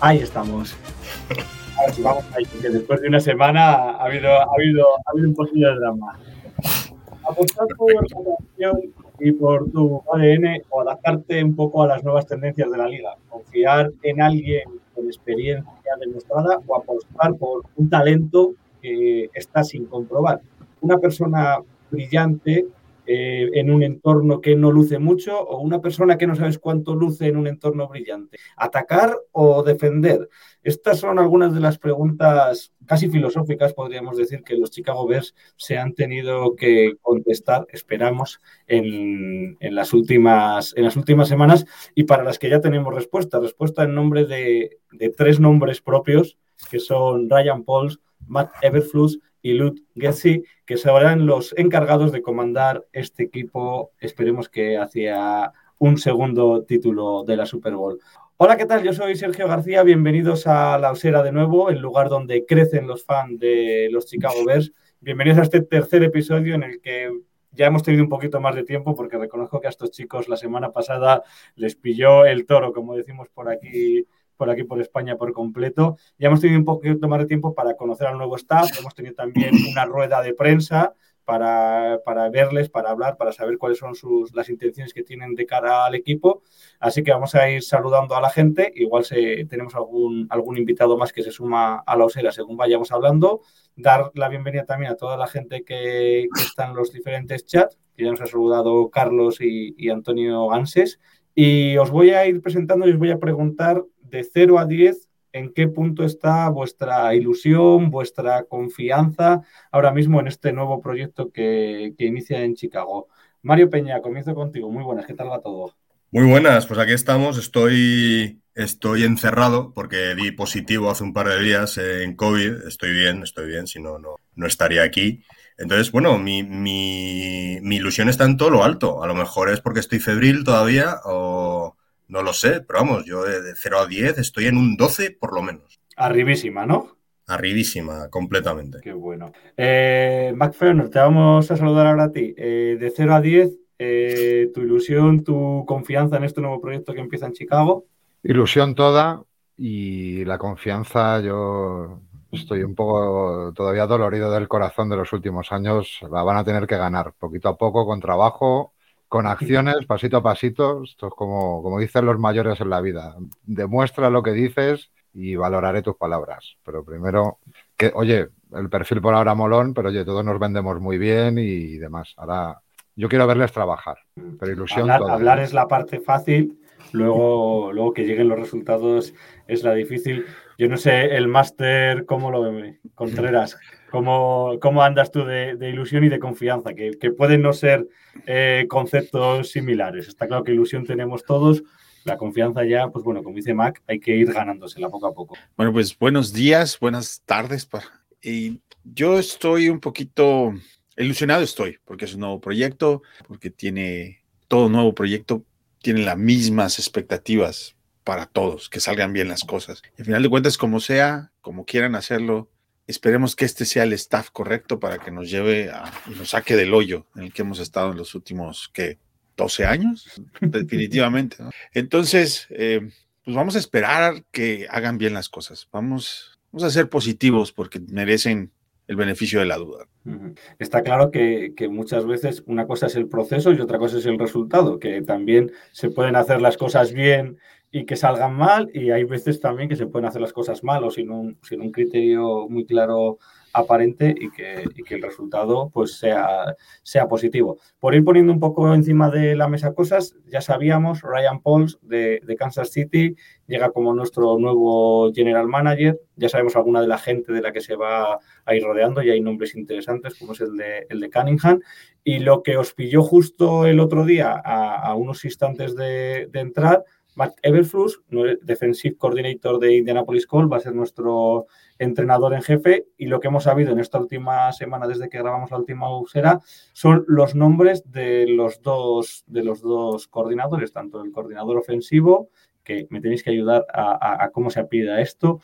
Ahí estamos. Vamos ahí, porque después de una semana ha habido, ha habido, ha habido un poquillo de drama. Apostar por la canción y por tu ADN o adaptarte un poco a las nuevas tendencias de la liga. Confiar en alguien con experiencia demostrada o apostar por un talento que está sin comprobar. Una persona brillante eh, en un entorno que no luce mucho o una persona que no sabes cuánto luce en un entorno brillante. ¿Atacar o defender? Estas son algunas de las preguntas casi filosóficas, podríamos decir, que los Chicago Bears se han tenido que contestar, esperamos, en, en las, últimas, en las últimas semanas y para las que ya tenemos respuesta. Respuesta en nombre de, de tres nombres propios, que son Ryan Pauls, Matt Everfluss y Lut Gessi, que serán los encargados de comandar este equipo, esperemos que hacia un segundo título de la Super Bowl. Hola, ¿qué tal? Yo soy Sergio García, bienvenidos a La Osera de nuevo, el lugar donde crecen los fans de los Chicago Bears. Bienvenidos a este tercer episodio en el que ya hemos tenido un poquito más de tiempo porque reconozco que a estos chicos la semana pasada les pilló el toro, como decimos por aquí por aquí por España por completo. Ya hemos tenido un poquito más de tiempo para conocer al nuevo staff, hemos tenido también una rueda de prensa para, para verles, para hablar, para saber cuáles son sus, las intenciones que tienen de cara al equipo. Así que vamos a ir saludando a la gente. Igual se, tenemos algún, algún invitado más que se suma a la osera según vayamos hablando. Dar la bienvenida también a toda la gente que, que está en los diferentes chats. Ya nos ha saludado Carlos y, y Antonio Ganses. Y os voy a ir presentando y os voy a preguntar de 0 a 10, ¿en qué punto está vuestra ilusión, vuestra confianza ahora mismo en este nuevo proyecto que, que inicia en Chicago? Mario Peña, comienzo contigo. Muy buenas, ¿qué tal va todo? Muy buenas, pues aquí estamos. Estoy, estoy encerrado porque di positivo hace un par de días en COVID. Estoy bien, estoy bien, si no, no, no estaría aquí. Entonces, bueno, mi, mi, mi ilusión está en todo lo alto. A lo mejor es porque estoy febril todavía o, no lo sé, pero vamos, yo de 0 a 10 estoy en un 12 por lo menos. Arribísima, ¿no? Arribísima, completamente. Qué bueno. Eh, McFerner, te vamos a saludar ahora a ti. Eh, de 0 a 10, eh, tu ilusión, tu confianza en este nuevo proyecto que empieza en Chicago. Ilusión toda y la confianza, yo estoy un poco todavía dolorido del corazón de los últimos años. La van a tener que ganar poquito a poco, con trabajo, con acciones, pasito a pasito. Esto es como, como dicen los mayores en la vida. Demuestra lo que dices y valoraré tus palabras. Pero primero, que, oye, el perfil por ahora molón, pero oye, todos nos vendemos muy bien y demás. Ahora, yo quiero verles trabajar, pero ilusión Hablar, toda. hablar es la parte fácil, luego, luego que lleguen los resultados es la difícil. Yo no sé el máster, ¿cómo lo ve, Contreras? ¿Cómo, cómo andas tú de, de ilusión y de confianza? Que, que pueden no ser eh, conceptos similares. Está claro que ilusión tenemos todos. La confianza ya, pues bueno, como dice Mac, hay que ir ganándosela poco a poco. Bueno, pues buenos días, buenas tardes. pa- Y yo estoy un poquito ilusionado, estoy, porque es un nuevo proyecto, porque tiene todo nuevo proyecto, tiene las mismas expectativas para todos, que salgan bien las cosas. Y al final de cuentas, como sea, como quieran hacerlo, esperemos que este sea el staff correcto para que nos lleve a, y nos saque del hoyo en el que hemos estado en los últimos, ¿qué? 12 años, definitivamente. Entonces, eh, pues vamos a esperar que hagan bien las cosas. Vamos, vamos a ser positivos porque merecen el beneficio de la duda. Está claro que, que muchas veces una cosa es el proceso y otra cosa es el resultado, que también se pueden hacer las cosas bien y que salgan mal y hay veces también que se pueden hacer las cosas mal o sin un, sin un criterio muy claro aparente y que, y que, el resultado pues sea, sea positivo. Por ir poniendo un poco encima de la mesa cosas, ya sabíamos, Ryan Pauls de, de, Kansas City llega como nuestro nuevo general manager, ya sabemos alguna de la gente de la que se va a ir rodeando, y hay nombres interesantes como es el de, el de Cunningham, y lo que os pilló justo el otro día a, unos instantes de entrar, Mark Everflus, Defensive Coordinator de Indianapolis Colts, va a ser nuestro entrenador en jefe y lo que hemos sabido en esta última semana desde que grabamos la última usera son los nombres de los dos de los dos coordinadores, tanto el coordinador ofensivo, que me tenéis que ayudar a, a, a cómo se apida esto,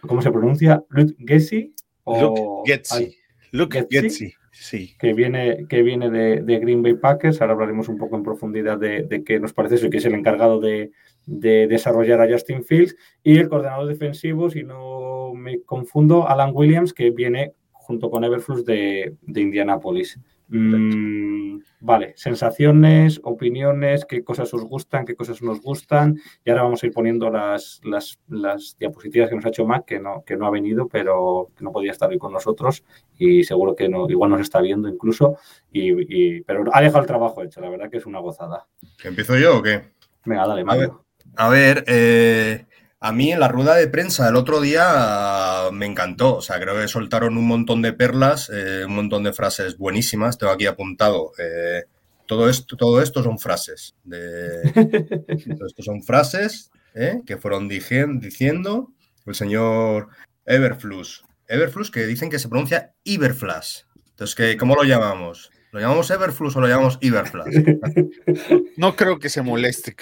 cómo se pronuncia, Luke Gessi o Luke Getzi. Luke Getzi. Sí. Que viene, que viene de, de, Green Bay Packers. Ahora hablaremos un poco en profundidad de, de qué nos parece eso y que es el encargado de, de desarrollar a Justin Fields. Y el coordinador defensivo, si no me confundo, Alan Williams, que viene junto con Everflux de, de Indianapolis. Mm, vale, sensaciones, opiniones, qué cosas os gustan, qué cosas nos gustan. Y ahora vamos a ir poniendo las, las, las diapositivas que nos ha hecho Mac, que no, que no ha venido, pero que no podía estar hoy con nosotros y seguro que no, igual nos está viendo incluso. Y, y, pero ha dejado el trabajo hecho, la verdad que es una gozada. ¿Empiezo yo o qué? Venga, dale, Mario. A ver, a ver eh, a mí en la rueda de prensa el otro día me encantó. O sea, creo que soltaron un montón de perlas, eh, un montón de frases buenísimas. Tengo aquí apuntado. Eh, todo, esto, todo esto son frases. De, todo esto son frases eh, que fueron diciendo el señor Everflux. Everflux que dicen que se pronuncia Iberflash. Entonces, ¿qué, ¿cómo lo llamamos? ¿Lo llamamos Everflux o lo llamamos Iberflash? No creo que se moleste.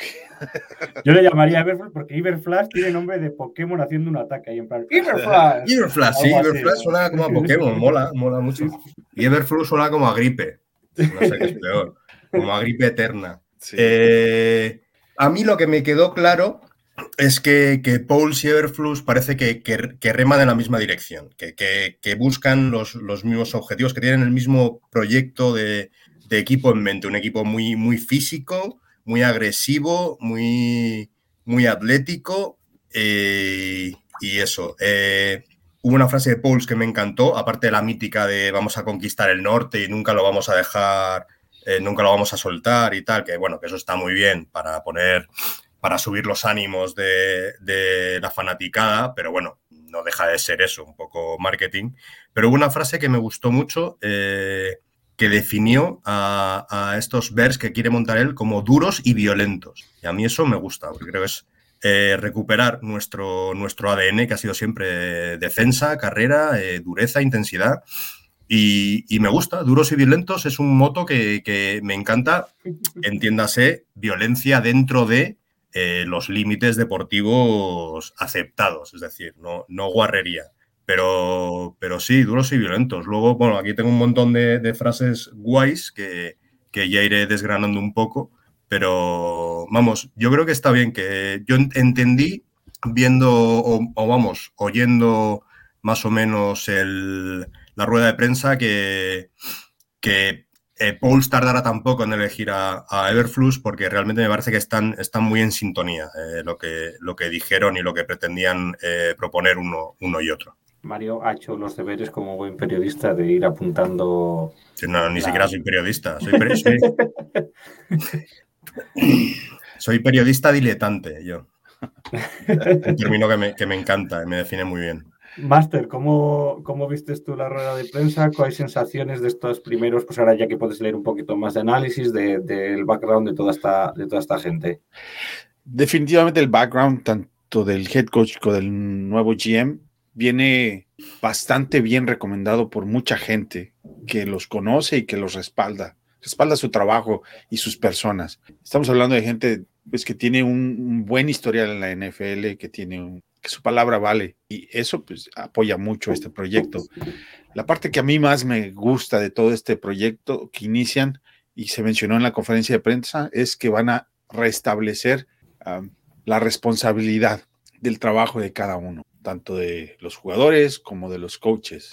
Yo le llamaría Everflash porque Iberflash tiene nombre de Pokémon haciendo un ataque ahí en plan Iberflash. Iberflash, sí, Iberflash suena como a Pokémon, mola, mola mucho. Y Everflux suena como a gripe. No sé qué es peor, como a gripe eterna. Sí. Eh, a mí lo que me quedó claro es que, que Paul y Everflux parece que, que, reman en la misma dirección, que, buscan los, los, mismos objetivos, que tienen el mismo proyecto de, de equipo en mente, un equipo muy, muy físico, muy agresivo, muy, muy atlético eh, y eso. Eh, hubo una frase de Pauls que me encantó, aparte de la mítica de vamos a conquistar el norte y nunca lo vamos a dejar, eh, nunca lo vamos a soltar y tal, que bueno, que eso está muy bien para poner para subir los ánimos de, de, la fanaticada, pero bueno, no deja de ser eso, un poco marketing. Pero hubo una frase que me gustó mucho, eh, que definió a, a, estos Bears que quiere montar él como duros y violentos. Y a mí eso me gusta, porque creo que es eh, recuperar nuestro, nuestro ADN, que ha sido siempre defensa, carrera, eh, dureza, intensidad. Y, y, me gusta, duros y violentos es un moto que, que me encanta, entiéndase, violencia dentro de eh, los límites deportivos aceptados, es decir, no, no guarrería. Pero, pero, sí, duros y violentos. Luego, bueno, aquí tengo un montón de, frases guays que, que, ya iré desgranando un poco, pero vamos, yo creo que está bien, que yo entendí viendo o, o vamos, oyendo más o menos el, la rueda de prensa que, que eh, Pauls tardará tampoco en elegir a, a, Everflux porque realmente me parece que están, están muy en sintonía eh, lo, que, lo que dijeron y lo que pretendían eh, proponer uno, uno y otro. Mario ha hecho los deberes como buen periodista de ir apuntando. Sí, no, ni la... siquiera soy periodista. Soy, peri soy... soy, periodista diletante, yo. Un término que me, que me encanta, me define muy bien. Master, ¿cómo, ¿cómo vistes tú la rueda de prensa? ¿Cuáles sensaciones de estos primeros? Pues ahora ya que puedes leer un poquito más de análisis del de, background de toda, esta, de toda esta gente. Definitivamente el background tanto del head coach como del nuevo GM viene bastante bien recomendado por mucha gente que los conoce y que los respalda. Respalda su trabajo y sus personas. Estamos hablando de gente pues, que tiene un, un buen historial en la NFL, que tiene un, que su palabra vale y eso pues apoya mucho este proyecto. La parte que a mí más me gusta de todo este proyecto que inician y se mencionó en la conferencia de prensa es que van a restablecer la responsabilidad del trabajo de cada uno, tanto de los jugadores como de los coaches,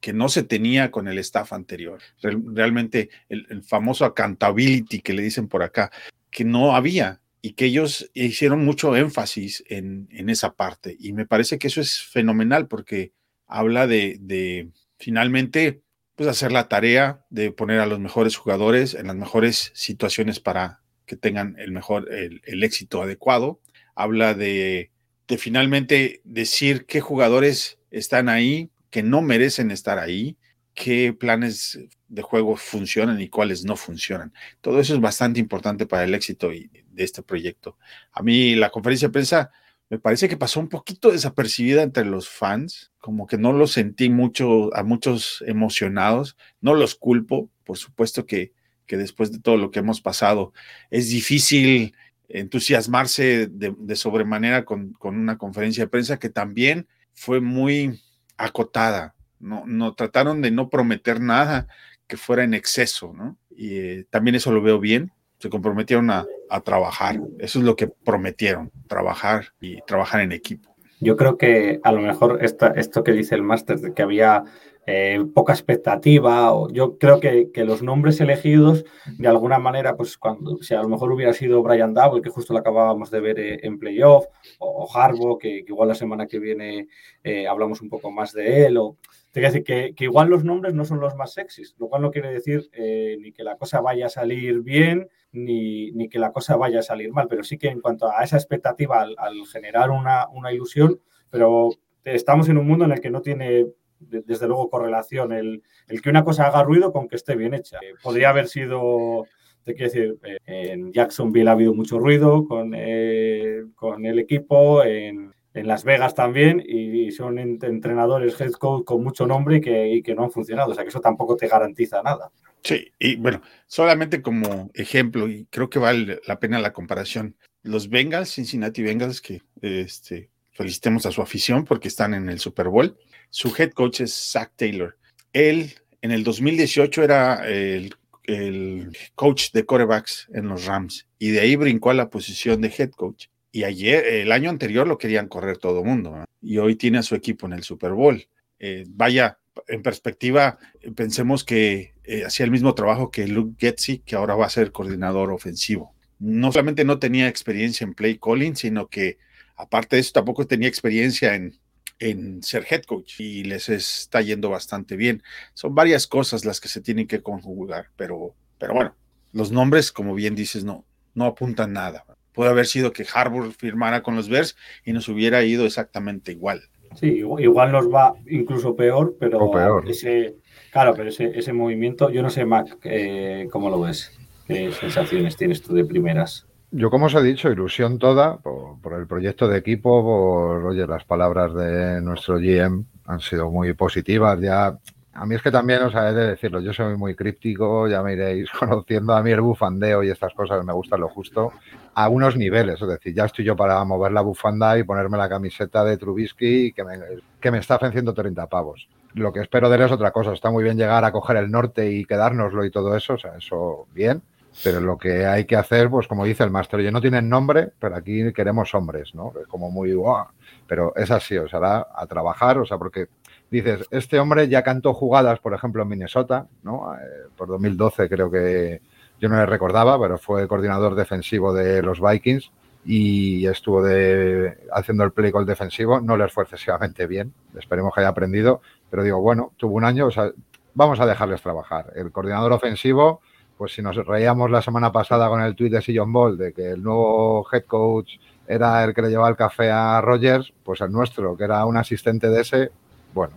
que no se tenía con el staff anterior. Real, realmente el famoso accountability que le dicen por acá, que no había y que ellos hicieron mucho énfasis en, en esa parte. Y me parece que eso es fenomenal porque habla de, de finalmente pues hacer la tarea de poner a los mejores jugadores en las mejores situaciones para que tengan el mejor, el, éxito adecuado. Habla de, de, finalmente decir qué jugadores están ahí, que no merecen estar ahí, qué planes de juego funcionan y cuáles no funcionan. Todo eso es bastante importante para el éxito de este proyecto. A mí la conferencia de prensa me parece que pasó un poquito desapercibida entre los fans, como que no lo sentí mucho, a muchos emocionados, no los culpo, por supuesto que, que después de todo lo que hemos pasado, es difícil entusiasmarse de, de sobremanera con, con, una conferencia de prensa que también fue muy acotada, no, no trataron de no prometer nada que fuera en exceso, ¿no? Y eh, también eso lo veo bien, se comprometieron a, a, trabajar. Eso es lo que prometieron, trabajar y trabajar en equipo. Yo creo que a lo mejor esta, esto que dice el máster de que había eh, poca expectativa, o yo creo que, que, los nombres elegidos, de alguna manera, pues cuando, si a lo mejor hubiera sido Brian Double, que justo lo acabábamos de ver eh, en playoff, o, o Harbo, que, igual la semana que viene eh, hablamos un poco más de él, o decir que, que, igual los nombres no son los más sexys, lo cual no quiere decir eh, ni que la cosa vaya a salir bien, ni, ni, que la cosa vaya a salir mal, pero sí que en cuanto a esa expectativa al, generar una, ilusión, pero estamos en un mundo en el que no tiene desde luego correlación el, que una cosa haga ruido con que esté bien hecha. Eh, podría haber sido, te quiero decir, eh, en Jacksonville ha habido mucho ruido con, eh, el equipo, en, en, Las Vegas también, y, son entrenadores, head coach con mucho nombre y que, y que no han funcionado. O sea que eso tampoco te garantiza nada. Sí, y bueno, solamente como ejemplo, y creo que vale la pena la comparación, los Bengals, Cincinnati Bengals, que este, felicitemos a su afición porque están en el Super Bowl, su head coach es Zach Taylor. Él en el 2018 era el, el coach de corebacks en los Rams y de ahí brincó a la posición de head coach. Y ayer, el año anterior lo querían correr todo el mundo y hoy tiene a su equipo en el Super Bowl. Eh, vaya, en perspectiva, pensemos que eh, hacía el mismo trabajo que Luke Getzi, que ahora va a ser coordinador ofensivo. No solamente no tenía experiencia en play calling, sino que aparte de eso tampoco tenía experiencia en, en ser head coach y les está yendo bastante bien. Son varias cosas las que se tienen que conjugar, pero, pero bueno, los nombres, como bien dices, no, no apuntan nada. Puede haber sido que Harbour firmara con los Bears y nos hubiera ido exactamente igual. Sí, igual nos va incluso peor, pero peor. ese, claro, pero ese, ese, movimiento, yo no sé, Mac, eh, ¿cómo lo ves? ¿Qué sensaciones tienes tú de primeras? Yo, como os he dicho, ilusión toda por, por, el proyecto de equipo, por, oye, las palabras de nuestro GM han sido muy positivas. Ya, a mí es que también os he de decirlo, yo soy muy críptico, ya me iréis conociendo a mí el bufandeo y estas cosas, me gusta lo justo, a unos niveles. Es decir, ya estoy yo para mover la bufanda y ponerme la camiseta de Trubisky que me, que me está ofreciendo 30 pavos. Lo que espero de él es otra cosa. Está muy bien llegar a coger el norte y quedárnoslo y todo eso, o sea, eso bien pero lo que hay que hacer, pues como dice el máster, oye, no tienen nombre, pero aquí queremos hombres, ¿no? Es como muy, wow. pero es así, o sea, da a trabajar, o sea, porque dices, este hombre ya cantó jugadas, por ejemplo, en Minnesota, ¿no? Eh, por 2012 creo que, yo no le recordaba, pero fue coordinador defensivo de los Vikings y estuvo de, haciendo el play call defensivo, no les fue excesivamente bien, esperemos que haya aprendido, pero digo, bueno, tuvo un año, o sea, vamos a dejarles trabajar. El coordinador ofensivo pues si nos reíamos la semana pasada con el tuit de Sillon Ball de que el nuevo head coach era el que le llevaba el café a Rogers, pues el nuestro, que era un asistente de ese, bueno,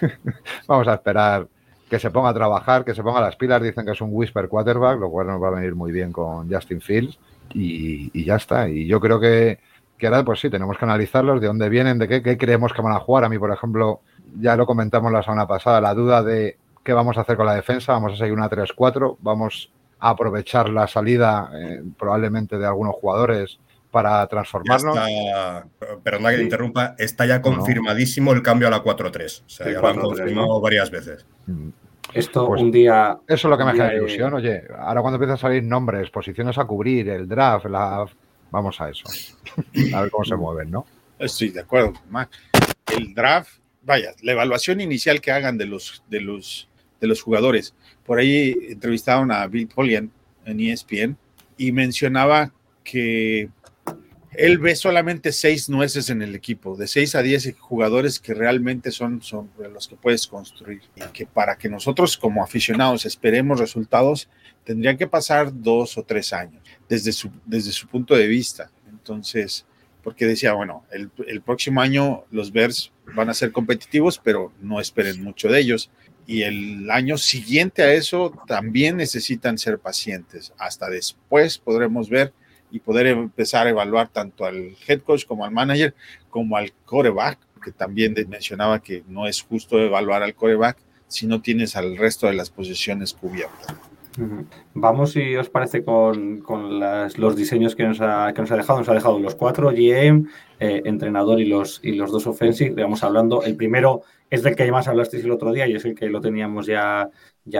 vamos a esperar que se ponga a trabajar, que se ponga las pilas, dicen que es un whisper quarterback, lo cual nos va a venir muy bien con Justin Fields y, ya está. Y yo creo que, que, ahora, pues sí, tenemos que analizarlos, de dónde vienen, de qué, qué creemos que van a jugar. A mí, por ejemplo, ya lo comentamos la semana pasada, la duda de qué vamos a hacer con la defensa, vamos a seguir una 3-4, vamos a aprovechar la salida eh, probablemente de algunos jugadores para transformarnos. Está, perdona que te interrumpa, está ya confirmadísimo no. el cambio a la 4-3. O sea, ya lo han confirmado ¿no? varias veces. Esto pues un día. Eso es lo que me genera de... ilusión. Oye, ahora cuando empiezan a salir nombres, posiciones a cubrir, el draft, la... vamos a eso. a ver cómo se mueven, ¿no? Estoy de acuerdo, Mac. El draft, vaya, la evaluación inicial que hagan de los, de los de los jugadores. Por ahí entrevistaron a Bill Polian en ESPN y mencionaba que él ve solamente seis nueces en el equipo, de seis a diez jugadores que realmente son, son los que puedes construir. Y que para que nosotros como aficionados esperemos resultados, tendrían que pasar dos o tres años desde su, desde su punto de vista. Entonces, porque decía, bueno, el, el próximo año los Bears van a ser competitivos, pero no esperen mucho de ellos. Y el año siguiente a eso también necesitan ser pacientes. Hasta después podremos ver y poder empezar a evaluar tanto al head coach como al manager, como al coreback, que también mencionaba que no es justo evaluar al coreback si no tienes al resto de las posiciones cubiertas. Vamos, si os parece, con, los diseños que nos, ha, dejado. Nos ha dejado los cuatro, GM, eh, entrenador y los, dos offensive. Vamos hablando, el primero es del que más hablasteis el otro día y es el que lo teníamos ya,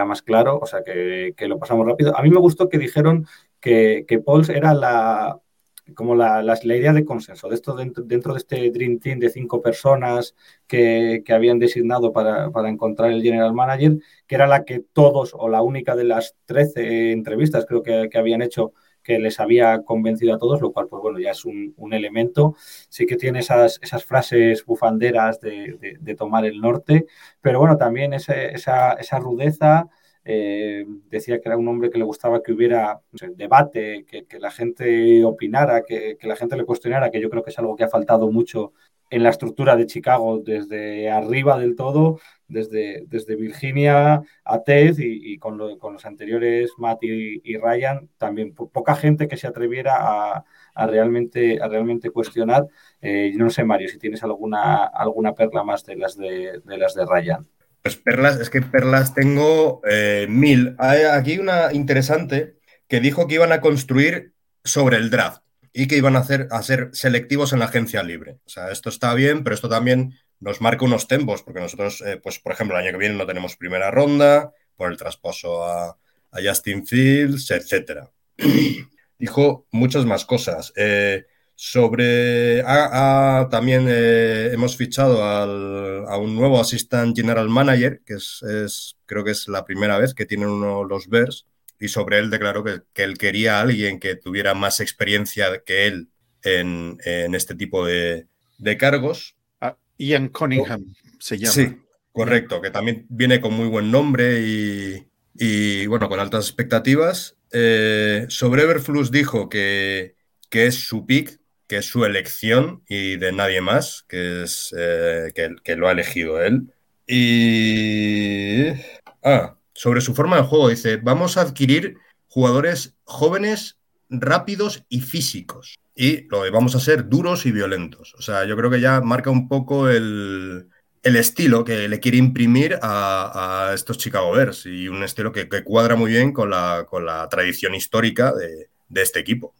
más claro, o sea que, que lo pasamos rápido. A mí me gustó que dijeron que, que Pauls era la, como la, la, idea de consenso, de esto dentro, dentro, de este Dream Team de cinco personas que, que habían designado para, para, encontrar el General Manager, que era la que todos o la única de las 13 entrevistas creo que, que habían hecho que les había convencido a todos, lo cual, pues bueno, ya es un, un elemento. Sí que tiene esas, esas frases bufanderas de, de, tomar el norte, pero bueno, también esa, esa rudeza, eh, decía que era un hombre que le gustaba que hubiera debate, que, la gente opinara, que, la gente le cuestionara, que yo creo que es algo que ha faltado mucho en la estructura de Chicago, desde arriba del todo, desde, desde Virginia a Ted y, y con, lo, con, los anteriores Matt y, Ryan, también poca gente que se atreviera a, realmente, a realmente cuestionar. Eh, no sé, Mario, si tienes alguna, alguna perla más de las de las de Ryan. Pues perlas, es que perlas tengo eh, mil. Hay aquí una interesante que dijo que iban a construir sobre el draft y que iban a, hacer, a ser selectivos en la agencia libre. O sea, esto está bien, pero esto también nos marca unos tempos, porque nosotros, eh, pues, por ejemplo, el año que viene no tenemos primera ronda por el traspaso a, Justin Fields, etc. dijo muchas más cosas. Eh, sobre. Ah, ah, también eh, hemos fichado al, a un nuevo Assistant General Manager, que es, es, creo que es la primera vez que tienen uno los Bears, y sobre él declaró que, que él quería a alguien que tuviera más experiencia que él en, en este tipo de, de cargos. Ah, Ian Cunningham oh, se llama. Sí, correcto, que también viene con muy buen nombre y, y bueno, con altas expectativas. Eh, sobre Everflux dijo que, que es su pick, que es su elección y de nadie más, que es eh, que, lo ha elegido él. Y. Ah, sobre su forma de juego, dice: Vamos a adquirir jugadores jóvenes, rápidos y físicos. Y lo vamos a ser duros y violentos. O sea, yo creo que ya marca un poco el, el estilo que le quiere imprimir a, a estos Chicago Bears y un estilo que, que cuadra muy bien con la, con la tradición histórica de, de este equipo.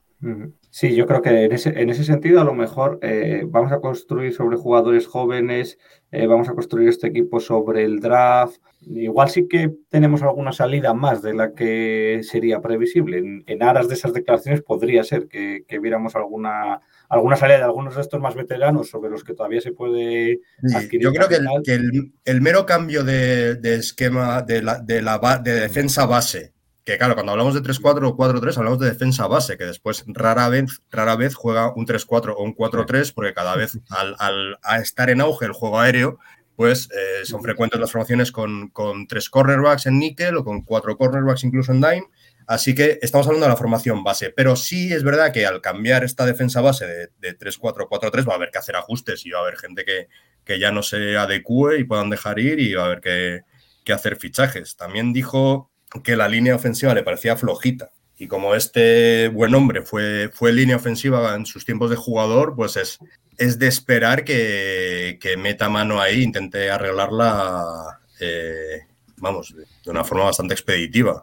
Sí, yo creo que en ese, en ese sentido a lo mejor eh, vamos a construir sobre jugadores jóvenes, eh, vamos a construir este equipo sobre el draft. Igual sí que tenemos alguna salida más de la que sería previsible. En, en aras de esas declaraciones podría ser que, que, viéramos alguna, alguna salida de algunos de estos más veteranos sobre los que todavía se puede adquirir. Yo creo que, el, que el, el, mero cambio de, de esquema de, la, de, la, de defensa base que claro, cuando hablamos de 3-4 o 4-3 hablamos de defensa base, que después rara vez, rara vez juega un 3-4 o un 4-3, porque cada vez al, al, a estar en auge el juego aéreo, pues eh, son frecuentes las formaciones con, con, tres cornerbacks en níquel o con cuatro cornerbacks incluso en dime. Así que estamos hablando de la formación base, pero sí es verdad que al cambiar esta defensa base de, de 3-4-4-3 va a haber que hacer ajustes y va a haber gente que, que ya no se adecue y puedan dejar ir y va a haber que, que hacer fichajes. También dijo que la línea ofensiva le parecía flojita. Y como este buen hombre fue, fue línea ofensiva en sus tiempos de jugador, pues es, es de esperar que, que meta mano ahí, intente arreglarla, eh, vamos, de una forma bastante expeditiva.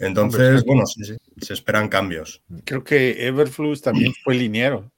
Entonces, bueno, sí, sí, se esperan cambios. Creo que Everflux también fue liniero.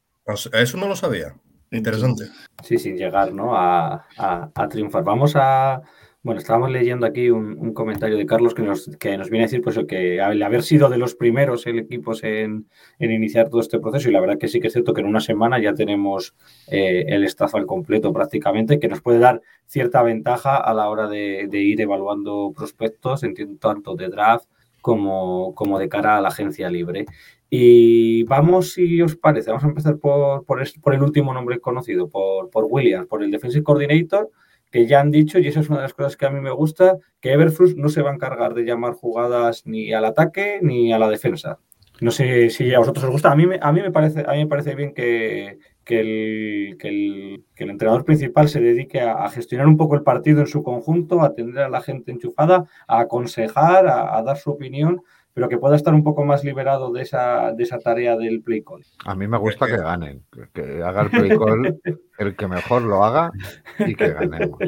Eso no lo sabía. Interesante. Sí, sin llegar ¿no? a, a, a triunfar. Vamos a, bueno, estábamos leyendo aquí un, un, comentario de Carlos que nos, que nos viene a decir pues, que al haber sido de los primeros el equipos en, en, iniciar todo este proceso, y la verdad que sí que es cierto que en una semana ya tenemos eh, el staff al completo prácticamente, que nos puede dar cierta ventaja a la hora de, de ir evaluando prospectos, entiendo tanto de draft como, como de cara a la agencia libre. Y vamos, si os parece, vamos a empezar por, por, por el último nombre conocido, por, por Williams, por el Defensive Coordinator, que ya han dicho, y eso es una de las cosas que a mí me gusta, que Everflux no se va a encargar de llamar jugadas ni al ataque ni a la defensa. No sé si a vosotros os gusta. A mí me, a mí me, parece, a mí me parece bien que, que el, que, el, que el entrenador principal se dedique a, gestionar un poco el partido en su conjunto, a atender a la gente enchufada, a aconsejar, a dar su opinión, pero que pueda estar un poco más liberado de esa, de esa tarea del play call. A mí me gusta que ganen, que, haga el play call el que mejor lo haga y que ganemos.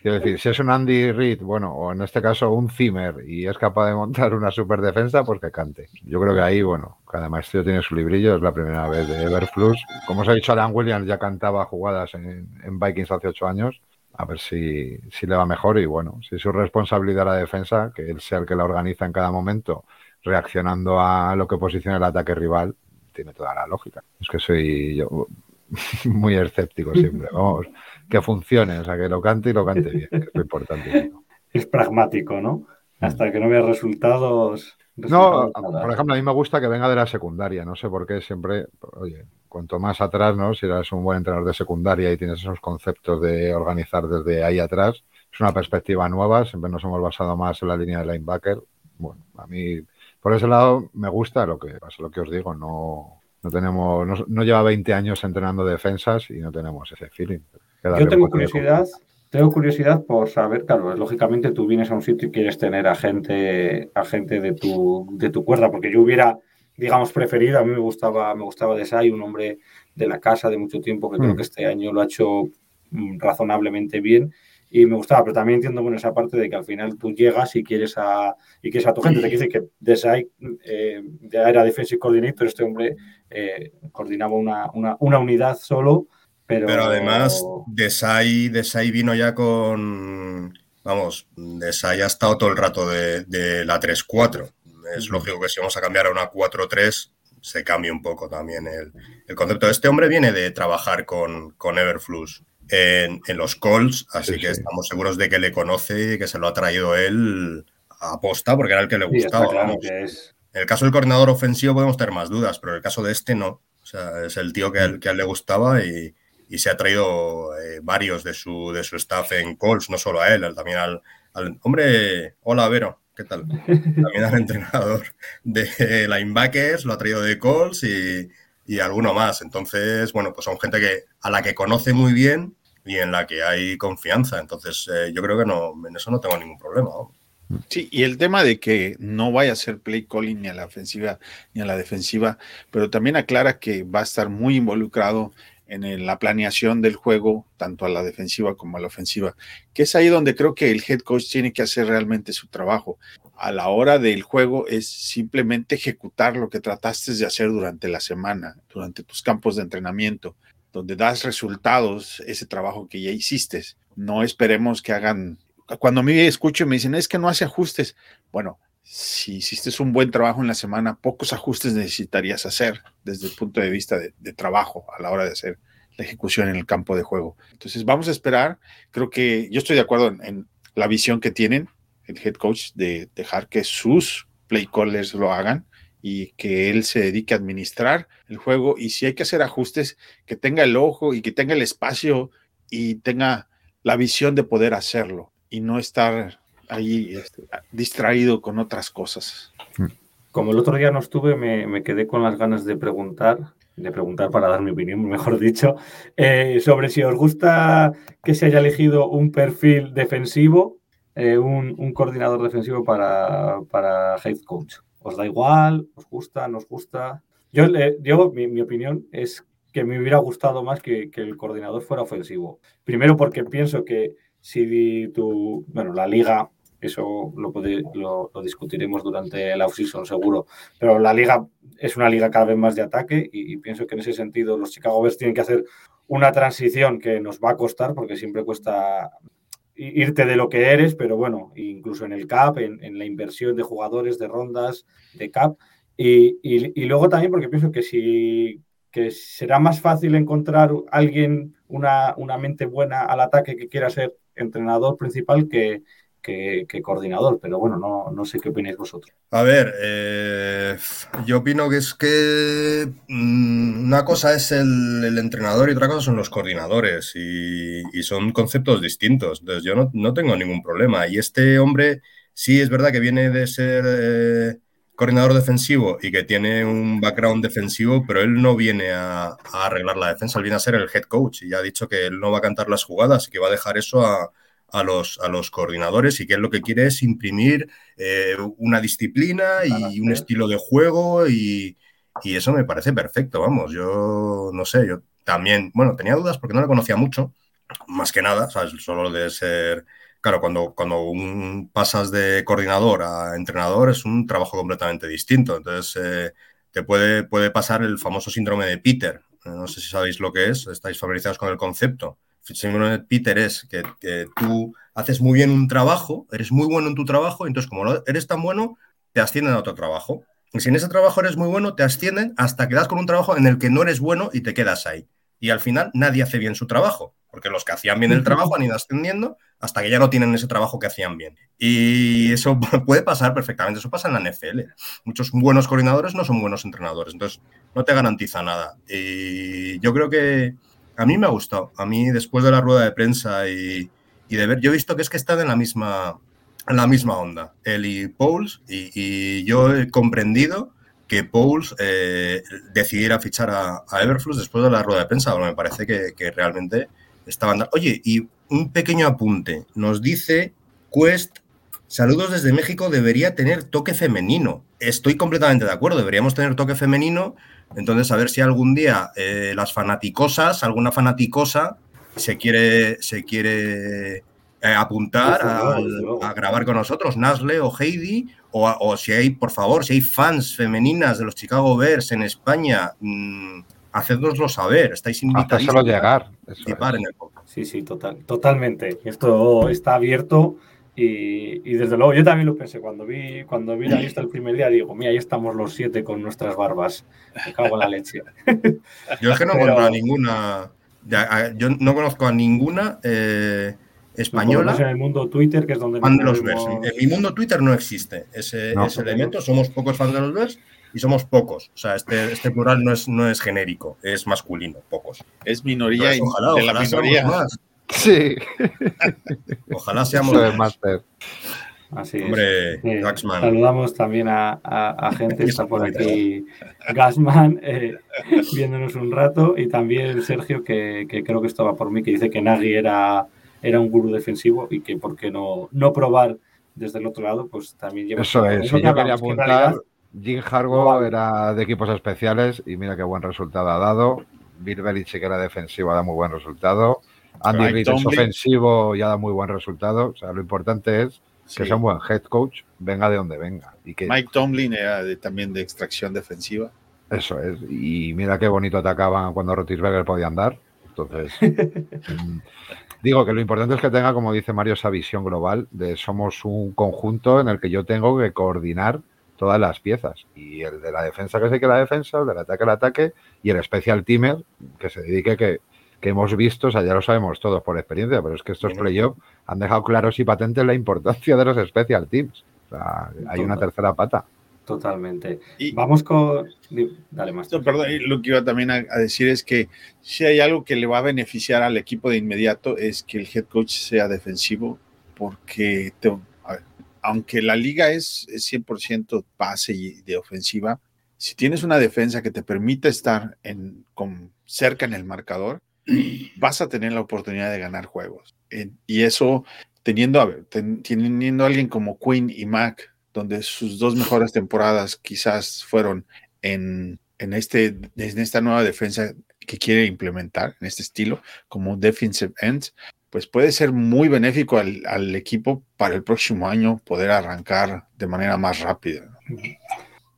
Quiero decir, si es un Andy Reid, bueno, o en este caso un Zimmer y es capaz de montar una super defensa, pues que cante. Yo creo que ahí, bueno, cada maestro tiene su librillo, es la primera vez de Everflux. Como os ha dicho, Alan Williams ya cantaba jugadas en, en Vikings hace ocho años. A ver si, si le va mejor y bueno, si es su responsabilidad la defensa, que él sea el que la organiza en cada momento, reaccionando a lo que posiciona el ataque rival, tiene toda la lógica. Es que soy yo muy escéptico siempre. Vamos, que funcione, o sea, que lo cante y lo cante bien, que es lo importante. Es pragmático, ¿no? Hasta que no vea resultados. No, resultados nada. por ejemplo, a mí me gusta que venga de la secundaria, no sé por qué siempre, oye, cuanto más atrás, ¿no? Si eres un buen entrenador de secundaria y tienes esos conceptos de organizar desde ahí atrás, es una perspectiva nueva, siempre nos hemos basado más en la línea de linebacker. Bueno, a mí, por ese lado, me gusta lo que pasa, lo que os digo, no, no tenemos, no, no lleva 20 años entrenando defensas y no tenemos ese feeling. Yo tengo curiosidad, tengo curiosidad por saber, claro, lógicamente tú vienes a un sitio y quieres tener a gente, a gente de tu, de tu cuerda, porque yo hubiera, digamos, preferido, a mí me gustaba, me gustaba Desai, un hombre de la casa de mucho tiempo, que creo Mm. que este año lo ha hecho mm, razonablemente bien. Y me gustaba, pero también entiendo bueno, esa parte de que al final tú llegas y quieres a, y quieres a tu gente. Te quiere decir que Desai eh, ya era defensive coordinator, este hombre eh, coordinaba una, una, una unidad solo, pero, Pero además, Desai, Desai vino ya con. Vamos, Desai ha estado todo el rato de, de la 3-4. Es lógico que si vamos a cambiar a una 4-3, se cambie un poco también el, el concepto. Este hombre viene de trabajar con, con Everflux en, en los calls, así Sí, que sí. estamos seguros de que le conoce y que se lo ha traído él a posta porque era el que le gustaba. claro que es. En el caso del coordinador ofensivo podemos tener más dudas, pero en el caso de este no. O sea, es el tío que a él, que a él le gustaba y, y se ha traído eh, varios de su, de su staff en calls, no solo a él, él también al, al- Hombre, hola Vero, ¿qué tal? También al entrenador de linebackers, lo ha traído de calls y, y alguno más. Entonces, bueno, pues son gente que, a la que conoce muy bien y en la que hay confianza. Entonces, eh, yo creo que no, en eso no tengo ningún problema. Sí, y el tema de que no vaya a ser play calling ni a la ofensiva ni a la defensiva, pero también aclara que va a estar muy involucrado en la planeación del juego, tanto a la defensiva como a la ofensiva, que es ahí donde creo que el head coach tiene que hacer realmente su trabajo. A la hora del juego es simplemente ejecutar lo que trataste de hacer durante la semana, durante tus campos de entrenamiento, donde das resultados, ese trabajo que ya hiciste. No esperemos que hagan cuando a mí escucho y me dicen, es que no hace ajustes. Bueno, si hiciste un buen trabajo en la semana, pocos ajustes necesitarías hacer desde el punto de vista de, trabajo a la hora de hacer la ejecución en el campo de juego. Entonces, vamos a esperar. Creo que yo estoy de acuerdo en, en la visión que tienen el head coach de dejar que sus play callers lo hagan y que él se dedique a administrar el juego. Y si hay que hacer ajustes, que tenga el ojo y que tenga el espacio y tenga la visión de poder hacerlo y no estar ahí este, distraído con otras cosas. Como el otro día no estuve, me, me quedé con las ganas de preguntar, de preguntar para dar mi opinión, mejor dicho, eh, sobre si os gusta que se haya elegido un perfil defensivo, eh, un, un, coordinador defensivo para, para head coach. ¿Os da igual? ¿Os gusta? ¿Nos gusta? Yo, eh, yo mi, mi, opinión es que me hubiera gustado más que, que el coordinador fuera ofensivo. Primero porque pienso que si tu, bueno, la liga, eso lo, puede, lo, lo discutiremos durante la offseason seguro, pero la liga es una liga cada vez más de ataque y, y, pienso que en ese sentido los Chicago Bears tienen que hacer una transición que nos va a costar porque siempre cuesta irte de lo que eres, pero bueno, incluso en el cap, en, la inversión de jugadores, de rondas, de cap. Y, y, y, luego también porque pienso que si que será más fácil encontrar alguien, una, una mente buena al ataque que quiera ser entrenador principal que, que, coordinador, pero bueno, no, no sé qué opináis vosotros. A ver, eh, yo opino que es que mm, una cosa es el, entrenador y otra cosa son los coordinadores y, y son conceptos distintos. Entonces yo no, no tengo ningún problema. Y este hombre sí es verdad que viene de ser eh, coordinador defensivo y que tiene un background defensivo, pero él no viene a, a arreglar la defensa, él viene a ser el head coach y ya ha dicho que él no va a cantar las jugadas y que va a dejar eso a, a los, a los coordinadores y que él lo que quiere es imprimir eh, una disciplina y un estilo de juego y, y eso me parece perfecto, vamos, yo no sé, yo también, bueno, tenía dudas porque no le conocía mucho, más que nada, ¿sabes? Solo de ser, claro, cuando, cuando un, pasas de coordinador a entrenador es un trabajo completamente distinto, entonces eh, te puede, puede pasar el famoso síndrome de Peter, no sé si sabéis lo que es, estáis familiarizados con el concepto. Síndrome Peter es que, que tú haces muy bien un trabajo, eres muy bueno en tu trabajo, entonces como no eres tan bueno, te ascienden a otro trabajo. Y si en ese trabajo eres muy bueno, te ascienden hasta que das con un trabajo en el que no eres bueno y te quedas ahí. Y al final nadie hace bien su trabajo, porque los que hacían bien el trabajo han ido ascendiendo hasta que ya no tienen ese trabajo que hacían bien. Y eso puede pasar perfectamente, eso pasa en la NFL. Muchos buenos coordinadores no son buenos entrenadores, entonces no te garantiza nada. Y yo creo que a mí me ha gustado, a mí después de la rueda de prensa y, de ver, yo he visto que es que están en la misma, en la misma onda, él y Pauls, y, yo he comprendido que Pauls eh, decidiera fichar a, a, Everflux después de la rueda de prensa, me parece que, que realmente estaban... Oye, y un pequeño apunte, nos dice Quest, saludos desde México, debería tener toque femenino. Estoy completamente de acuerdo, deberíamos tener toque femenino, entonces a ver si algún día eh, las fanaticosas, alguna fanaticosa, se quiere, se quiere eh, apuntar a, a, grabar con nosotros, Nasle o Heidi, o, o, si hay, por favor, si hay fans femeninas de los Chicago Bears en España, mmm, hacednoslo saber, estáis invitados a llegar. participar en el podcast. Sí, sí, total, totalmente. Esto está abierto y, y, desde luego yo también lo pensé cuando vi, cuando vi la lista el primer día, digo, mira, ahí estamos los siete con nuestras barbas. Me cago en la leche. Yo es que no Pero... encuentro a ninguna, yo no conozco a ninguna eh, española. En el mundo Twitter, que es donde... Fan de los Bears. En, en, mi mundo Twitter no existe ese, no, ese elemento, somos pocos fans de los Bears y somos pocos. O sea, este, este plural no es, no es genérico, es masculino, pocos. Es minoría Entonces, ojalá, de la ojalá minoría. Más. Sí. Ojalá seamos Eso es máster. Así Hombre, es. Eh, Gaxman. Saludamos también a, a, a gente, está por aquí Gasman eh, viéndonos un rato y también Sergio, que, que, creo que estaba por mí, que dice que Nagy era, era un gurú defensivo y que por qué no, no probar desde el otro lado, pues también lleva... Eso es, sí, yo quería apuntar, Jim Harbaugh era de equipos especiales y mira qué buen resultado ha dado. Bill Belichick era defensivo, ha dado muy buen resultado. Andy Reid es ofensivo y ha dado muy buen resultado. O sea, lo importante es que sí. sea un buen head coach, venga de donde venga. Y que... Mike Tomlin era de, también de extracción defensiva. Eso es. Y mira qué bonito atacaban cuando Rotisberger podía andar. Entonces, mm, digo que lo importante es que tenga, como dice Mario, esa visión global de somos un conjunto en el que yo tengo que coordinar todas las piezas. Y el de la defensa que se que la defensa, el del ataque el ataque, y el special teamer que se dedique que, que hemos visto, o sea, ya lo sabemos todos por experiencia, pero es que estos playoffs han dejado claros y patentes la importancia de los special teams. O sea, hay una tercera pata. Totalmente. Y, Vamos con. Dale más. Perdón, lo que iba también a, a, decir es que si hay algo que le va a beneficiar al equipo de inmediato es que el head coach sea defensivo, porque te, ver, aunque la liga es, es 100% pase y de ofensiva, si tienes una defensa que te permite estar en, con, cerca en el marcador, vas a tener la oportunidad de ganar juegos. Y eso, teniendo a, teniendo alguien como Quinn y Mac, donde sus dos mejores temporadas quizás fueron en, en, este, en esta nueva defensa que quiere implementar, en este estilo, como defensive ends, pues puede ser muy benéfico al, al, equipo para el próximo año poder arrancar de manera más rápida.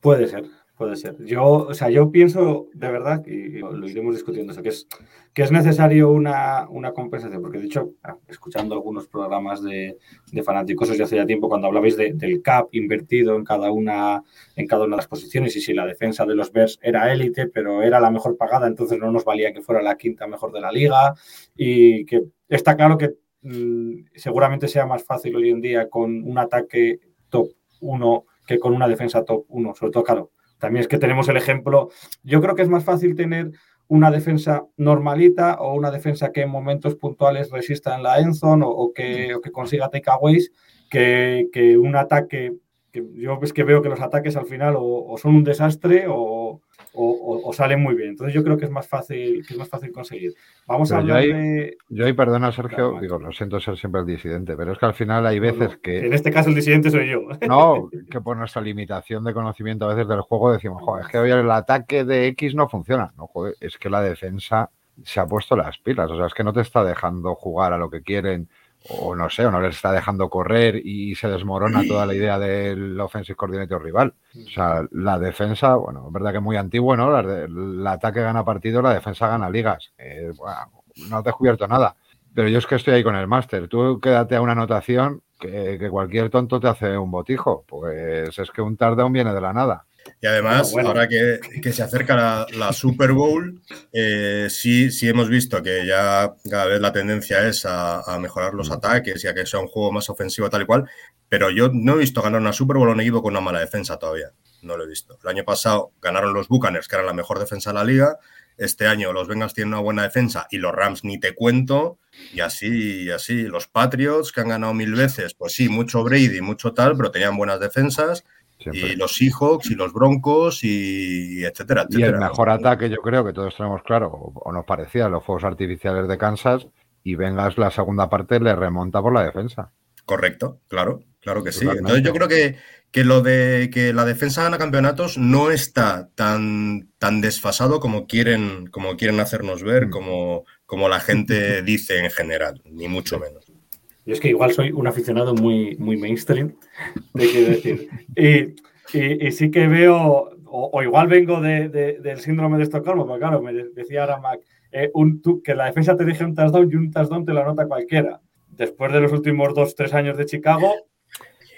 Puede ser, puede ser. Yo, o sea, yo pienso de verdad, y lo iremos discutiendo, o sea, que, es, que es necesario una, una compensación, porque de hecho, ah, escuchando algunos programas de, de fanáticos desde hace ya tiempo, cuando hablabais de, del cap invertido en cada, una, en cada una de las posiciones, y si la defensa de los Bears era élite, pero era la mejor pagada, entonces no nos valía que fuera la quinta mejor de la liga, y que está claro que mm, seguramente sea más fácil hoy en día con un ataque top 1 que con una defensa top 1. Sobre todo, claro, también es que tenemos el ejemplo. Yo creo que es más fácil tener una defensa normalita o una defensa que en momentos puntuales resista en la endzone o, o que, o que consiga takeaways que, que un ataque que yo es que veo que los ataques al final o, o son un desastre o, o, o, salen muy bien. Entonces yo creo que es más fácil, que es más fácil conseguir. Vamos Pero a yo hablar ahí, de. yo ahí, perdona Sergio, Claro, digo, lo siento ser siempre el disidente, pero es que al final hay veces no, que, En este caso el disidente soy yo. no, que por nuestra limitación de conocimiento a veces del juego decimos, joder, es que hoy el ataque de X no funciona. No, joder, es que la defensa se ha puesto las pilas, o sea, es que no te está dejando jugar a lo que quieren, o no sé, o no les está dejando correr y se desmorona toda la idea del offensive coordinator rival. O sea, la defensa, bueno, es verdad que es muy antiguo, ¿no? El ataque gana partidos, la defensa gana ligas. Eh, bueno, no has descubierto nada. Pero yo es que estoy ahí con el máster. Tú quédate a una anotación que, que cualquier tonto te hace un botijo. Pues es que un touchdown viene de la nada. Y además, Bueno, bueno. ahora que, que se acerca la, la Super Bowl, eh, sí, sí hemos visto que ya cada vez la tendencia es a, a mejorar los ataques y a que sea un juego más ofensivo tal y cual, pero yo no he visto ganar una Super Bowl a un equipo con una mala defensa todavía. No lo he visto. El año pasado ganaron los Buccaneers, que eran la mejor defensa de la liga. Este año los Bengals tienen una buena defensa y los Rams ni te cuento. Y así, y así. Los Patriots, que han ganado mil veces, pues sí, mucho Brady, mucho tal, pero tenían buenas defensas. Siempre. Y los Seahawks y los Broncos y etcétera, Y el etcétera. mejor ataque, yo creo que todos tenemos claro, o, nos parecía, los fuegos artificiales de Kansas. Y vengas la segunda parte, le remonta por la defensa. Correcto, claro, claro que sí. Entonces yo creo que, que lo de que la defensa gana campeonatos no está tan, tan desfasado como quieren, como quieren hacernos ver, Mm. como, como la gente dice en general, ni mucho menos. Yo es que igual soy un aficionado muy, muy mainstream, te quiero decir. Y, y- y sí que veo, o, o igual vengo de- de- del síndrome de Estocolmo, porque claro, me de- decía ahora Mac, eh, un, tú- que la defensa te deje un touchdown y un touchdown te lo anota cualquiera. Después de los últimos dos, tres años de Chicago,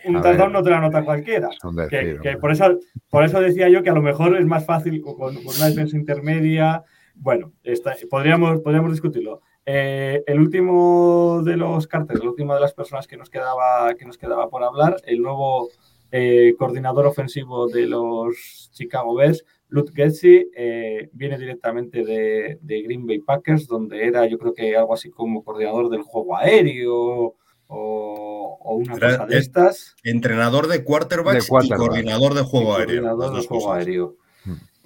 un A touchdown ver. no te lo anota cualquiera. Que, decir, que hombre. por, eso, por eso decía yo que a lo mejor es más fácil con, con una defensa intermedia. Bueno, está- podríamos, podríamos discutirlo. Eh, el último de los carteles, la última de las personas que nos quedaba, que nos quedaba por hablar, el nuevo eh, coordinador ofensivo de los Chicago Bears, Luke Getsy, eh, viene directamente de, de Green Bay Packers, donde era yo creo que algo así como coordinador del juego aéreo o, o una Era- cosa de es- estas. Entrenador de quarterbacks, De quarterback. y coordinador de juego y aéreo. coordinador dos juego cosas. aéreo.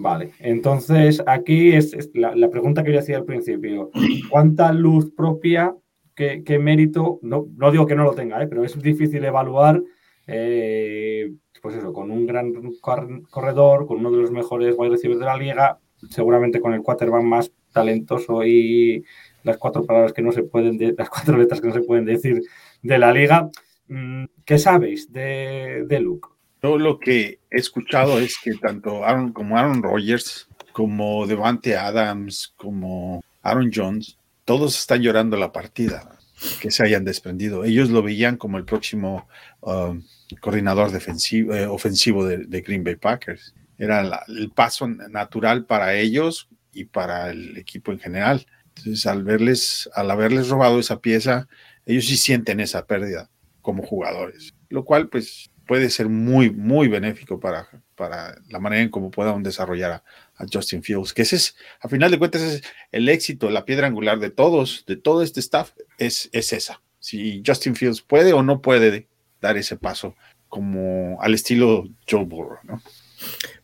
Vale, entonces aquí es, la, pregunta que yo hacía al principio. ¿Cuánta luz propia, qué, qué mérito? No, no digo que no lo tenga, ¿eh? pero es difícil evaluar, eh, pues eso, con un gran cor- corredor, con uno de los mejores wide receivers de la liga, seguramente con el quarterback más talentoso y las cuatro palabras que no se pueden, de- las cuatro letras que no se pueden decir de la liga. Mm, ¿Qué sabéis de, de Luke? Yo lo que he escuchado es que tanto Aaron como Aaron Rodgers, como Devante Adams, como Aaron Jones, todos están llorando la partida que se hayan desprendido. Ellos lo veían como el próximo um, coordinador defensivo, eh, ofensivo de, Green Bay Packers. Era el paso natural para ellos y para el equipo en general. Entonces, al verles, al haberles robado esa pieza, ellos sí sienten esa pérdida como jugadores, lo cual pues puede ser muy, muy benéfico para, para la manera en cómo puedan desarrollar a, Justin Fields, que ese es, a final de cuentas, es el éxito, la piedra angular de todos, de todo este staff, es, es esa. Si Justin Fields puede o no puede dar ese paso, como al estilo Joe Burrow.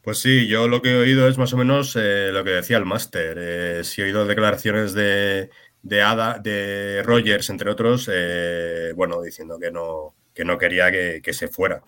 Pues sí, yo lo que he oído es más o menos eh, lo que decía el máster. Eh, sí he oído declaraciones de, de Ada, de Rogers, entre otros, eh, bueno, diciendo que no, que no quería que, que se fuera.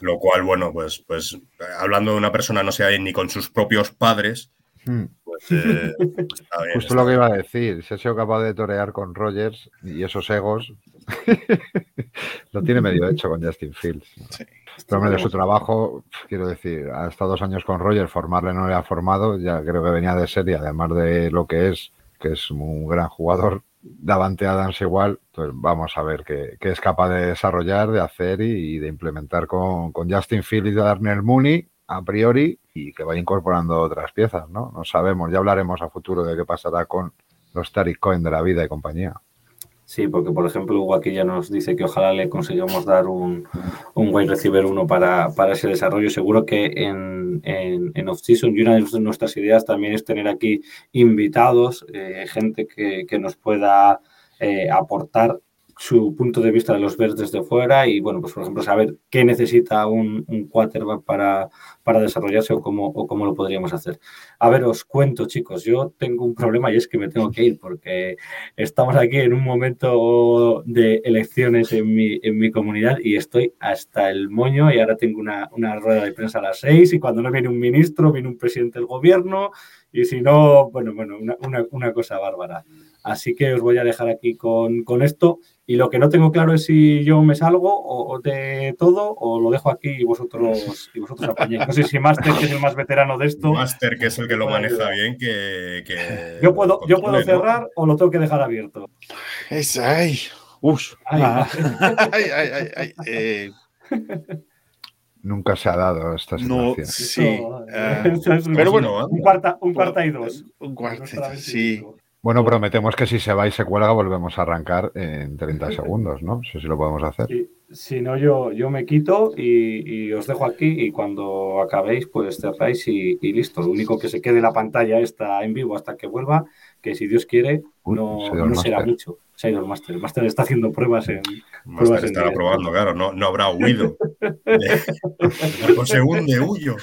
Lo cual, bueno, pues, pues hablando de una persona no sea ni con sus propios padres, Hmm. pues eh, está bien. Justo está lo que iba a decir, si ha sido capaz de torear con Rogers y esos egos, lo tiene medio hecho con Justin Fields. Sí. Pero de su trabajo, quiero decir, ha estado dos años con Rogers, formarle no le ha formado, ya creo que venía de serie, además de lo que es, que es un gran jugador, Davante Adams igual, pues vamos a ver qué, qué es capaz de desarrollar, de hacer y, de implementar con, con Justin Fields y Darnell Mooney, a priori, y que vaya incorporando otras piezas, ¿no? No sabemos, ya hablaremos a futuro de qué pasará con los Tariq Cohen de la vida y compañía. Sí, porque por ejemplo Hugo aquí ya nos dice que ojalá le consigamos dar un, un wide receiver uno para, para ese desarrollo. Seguro que en, en, en off-season y una de nuestras ideas también es tener aquí invitados, eh, gente que, que nos pueda eh, aportar su punto de vista de los verdes desde fuera y, bueno, pues por ejemplo, saber qué necesita un, quarterback para, para desarrollarse o cómo, o cómo lo podríamos hacer. A ver, os cuento, chicos, yo tengo un problema y es que me tengo que ir porque estamos aquí en un momento de elecciones en mi, en mi comunidad y estoy hasta el moño y ahora tengo una, una rueda de prensa a las seis y cuando no viene un ministro, viene un presidente del gobierno y si no, bueno, bueno, una, una cosa bárbara. Así que os voy a dejar aquí con, con, esto. Y lo que no tengo claro es si yo me salgo o, o de todo o lo dejo aquí y vosotros, y vosotros apañéis. No sé si Master, que es el más veterano de esto. Master, que es el que lo maneja bien, que. que yo puedo, yo puedo cerrar o lo tengo que dejar abierto. Es, ay. Ay, ah. ay, ay, ay, ay eh. Nunca se ha dado esta situación. No, sí. Uh, pero bueno, un cuarta, un cuarta y dos. Un cuarta, sí. Bueno, prometemos que si se va y se cuelga volvemos a arrancar en 30 segundos, ¿no? Eso sí lo podemos hacer. Sí, si no, yo, yo me quito y, y, os dejo aquí y cuando acabéis, pues cerráis y, y, listo. Lo único que se quede la pantalla está en vivo hasta que vuelva, que si Dios quiere, no, no será mucho. Se ha ido el máster. El máster está haciendo pruebas en. Máster estará probando, claro, no, no habrá huido. Por segundo huyo.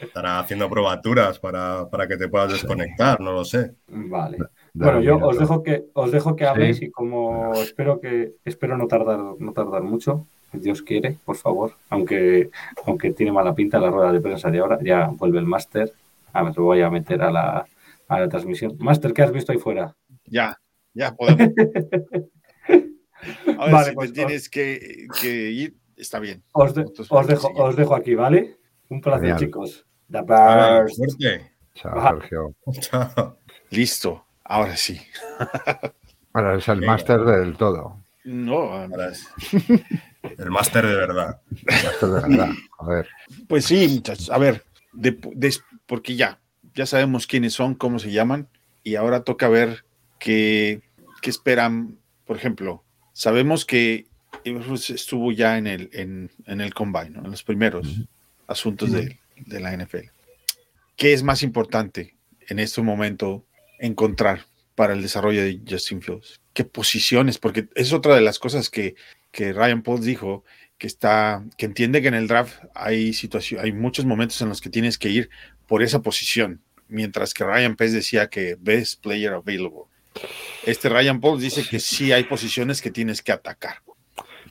Estará haciendo probaturas para, para, que te puedas desconectar, no lo sé. Vale. Bueno, yo os dejo que os dejo que habléis sí. y como espero que espero no tardar no tardar mucho, si Dios quiere, por favor, aunque aunque tiene mala pinta la rueda de prensa de ahora, ya vuelve el máster. A ver, lo voy a meter a la, a la transmisión. Máster, ¿qué has visto ahí fuera? Ya, ya podemos. A ver, vale, si pues tienes que, que, ir, está bien. Os, de, os dejo, os dejo aquí, ¿vale? Un placer, Genial. chicos. The Bears. Chao, Sergio. Chao. Listo, ahora sí. Ahora es el máster del todo. No, ahora es el máster de verdad. El máster de verdad. A ver. Pues sí, muchachos. A ver, de, de, porque ya, ya sabemos quiénes son, cómo se llaman, y ahora toca ver qué, qué esperan. Por ejemplo, sabemos que estuvo ya en el, en, en el combine, ¿no? en los primeros uh -huh. asuntos uh -huh. de, de, la NFL. ¿Qué es más importante en este momento encontrar para el desarrollo de Justin Fields? ¿Qué posiciones? Porque es otra de las cosas que, que Ryan Paul dijo, que está, que entiende que en el draft hay situación, hay muchos momentos en los que tienes que ir por esa posición, mientras que Ryan Pace decía que best player available. Este Ryan Paul dice que sí hay posiciones que tienes que atacar.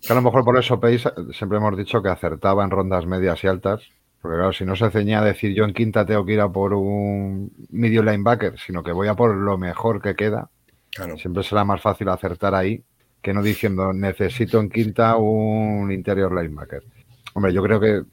Que a lo mejor por eso Pace siempre hemos dicho que acertaba en rondas medias y altas, porque claro, si no se ceñía a decir yo en quinta tengo que ir a por un medio linebacker, sino que voy a por lo mejor que queda, claro. siempre será más fácil acertar ahí que no diciendo necesito en quinta un interior linebacker. Hombre, yo creo que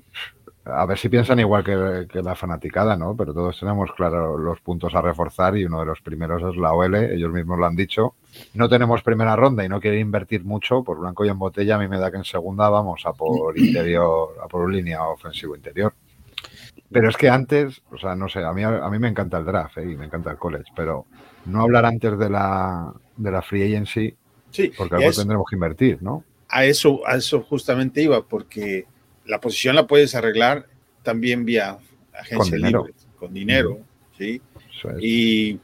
a ver si piensan igual que, que, la fanaticada, ¿no? Pero todos tenemos claro los puntos a reforzar y uno de los primeros es la OL, ellos mismos lo han dicho. No tenemos primera ronda y no quieren invertir mucho por blanco y en botella. A mí me da que en segunda vamos a por interior, a por línea ofensivo interior. Pero es que antes, o sea, no sé, a mí, a mí me encanta el draft ¿eh? y me encanta el college, pero no hablar antes de la, de la free agency, sí, porque algo tendremos que invertir, ¿no? A eso, a eso justamente iba, porque la posición la puedes arreglar también vía agencia libre, con dinero, ¿sí? Es. Y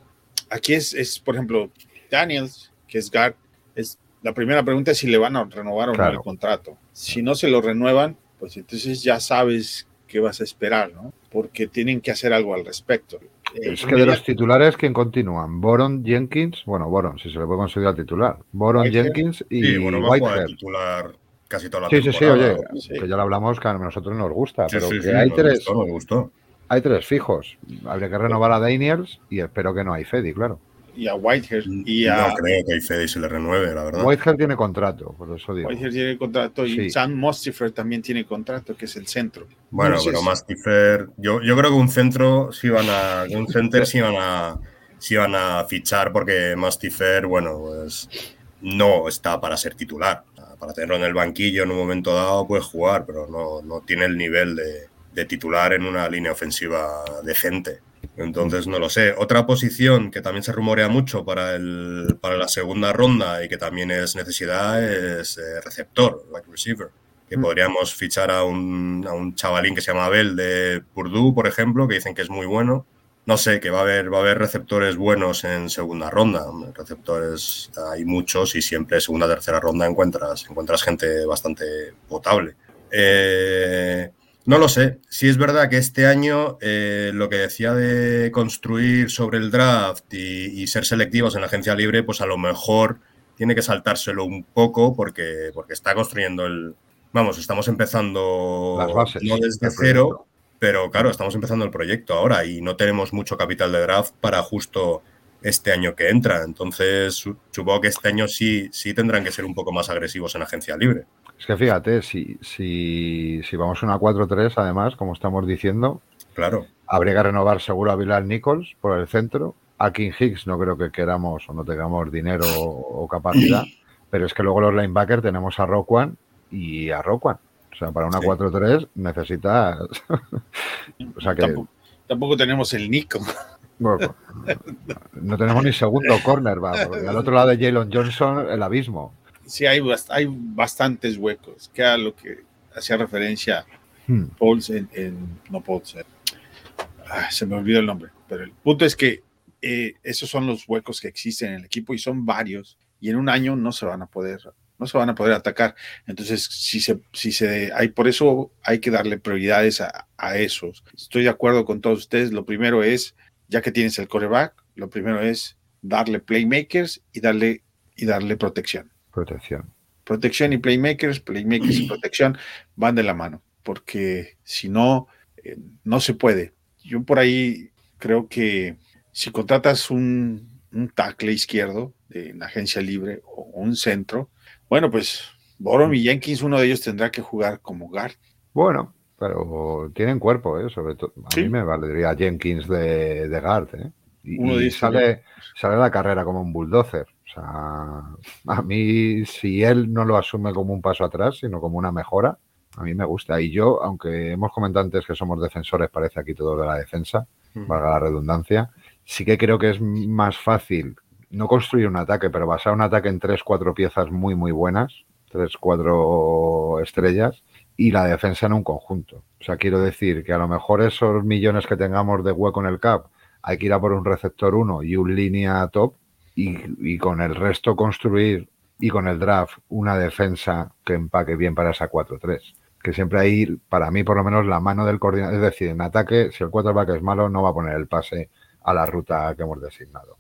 aquí es, es, por ejemplo, Daniels, que es guard, es, la primera pregunta es si le van a renovar o claro. no el contrato. Si no se lo renuevan, pues entonces ya sabes qué vas a esperar, ¿no? Porque tienen que hacer algo al respecto. Es que de los titulares, ¿quién continúan? Boron, Jenkins, bueno, Boron, si se le puede considerar titular. Boron, Whitehead. Jenkins y sí, bueno, Whitehead. titular casi toda la sí, sí, sí, oye, sí. que ya lo hablamos, que a nosotros nos gusta, sí, pero sí, que sí, hay me tres. Gustó, me gustó. Hay tres fijos. Habría que renovar a Daniels y espero que no hay Fedi, claro. Y a Whitehead. Y a... No creo que a Fedi se le renueve, la verdad. Whitehead tiene contrato, por eso digo. Whitehead tiene contrato y Sí. Sam Mostifer también tiene contrato, que es el centro. Bueno, pero Mastifer, yo, yo creo que un centro sí van a, un center sí van a, sí van a fichar porque Mastifer, bueno, pues no está para ser titular. Para tenerlo en el banquillo en un momento dado puede jugar, pero no, no tiene el nivel de, de titular en una línea ofensiva decente. Entonces, no lo sé. Otra posición que también se rumorea mucho para, el, para la segunda ronda y que también es necesidad es eh, receptor, receiver. Que Mm. podríamos fichar a un, a un chavalín que se llama Abel de Purdue, por ejemplo, que dicen que es muy bueno. No sé, que va a haber, va a haber receptores buenos en segunda ronda. Receptores hay muchos y siempre segunda, tercera ronda encuentras, encuentras gente bastante potable. Eh, no lo sé. Si es verdad que este año eh, lo que decía de construir sobre el draft y, y ser selectivos en la agencia libre, pues a lo mejor tiene que saltárselo un poco porque, porque está construyendo el... Vamos, estamos empezando Las bases no desde cero. Pero claro, estamos empezando el proyecto ahora y no tenemos mucho capital de draft para justo este año que entra. Entonces, su- supongo que este año sí, sí tendrán que ser un poco más agresivos en agencia libre. Es que fíjate, si, si, si vamos a una 4-3, además, como estamos diciendo, Claro. habría que renovar seguro a Bilal Nichols por el centro. A King Hicks no creo que queramos o no tengamos dinero o capacidad, pero es que luego los linebackers tenemos a Roquan y a Roquan. O sea, para una Sí. 4-3 necesitas. o sea que Tampoco, tampoco tenemos el Nico. bueno, no tenemos ni segundo corner, va, porque al otro lado de Jalen Johnson, el abismo. Sí, hay, bast- hay bastantes huecos, que a lo que hacía referencia Hmm. Pauls en, en- no Pauls, eh, ah, se me olvidó el nombre, pero el punto es que eh, esos son los huecos que existen en el equipo y son varios y en un año no se van a poder no se van a poder atacar. Entonces, si se, si se, hay, por eso hay que darle prioridades a, a esos. Estoy de acuerdo con todos ustedes. Lo primero es, ya que tienes el coreback, lo primero es darle playmakers y darle, y darle protección Protección. protección y playmakers, playmakers y protección van de la mano, porque si no, eh, no se puede. Yo por ahí creo que si contratas un, un tackle izquierdo de, en agencia libre o un centro, bueno, pues Borom y Jenkins, uno de ellos tendrá que jugar como guard. Bueno, pero tienen cuerpo, ¿eh? Sobre todo. A Sí. mí me valdría Jenkins de, de guard, ¿eh? Y, Uno y sale, sale la carrera como un bulldozer. O sea, a mí, si él no lo asume como un paso atrás, sino como una mejora, a mí me gusta. Y yo, aunque hemos comentado antes que somos defensores, parece aquí todo de la defensa, valga la redundancia, sí que creo que es más fácil no construir un ataque, pero basar un ataque en tres, cuatro piezas muy, muy buenas, tres, cuatro estrellas, y la defensa en un conjunto. O sea, quiero decir que a lo mejor esos millones que tengamos de hueco en el cap, hay que ir a por un receptor 1 y un línea top, y, y con el resto construir y con el draft una defensa que empaque bien para esa 4-3. Que siempre hay, para mí por lo menos, la mano del coordinador. Es decir, en ataque, si el quarterback es malo, no va a poner el pase a la ruta que hemos designado.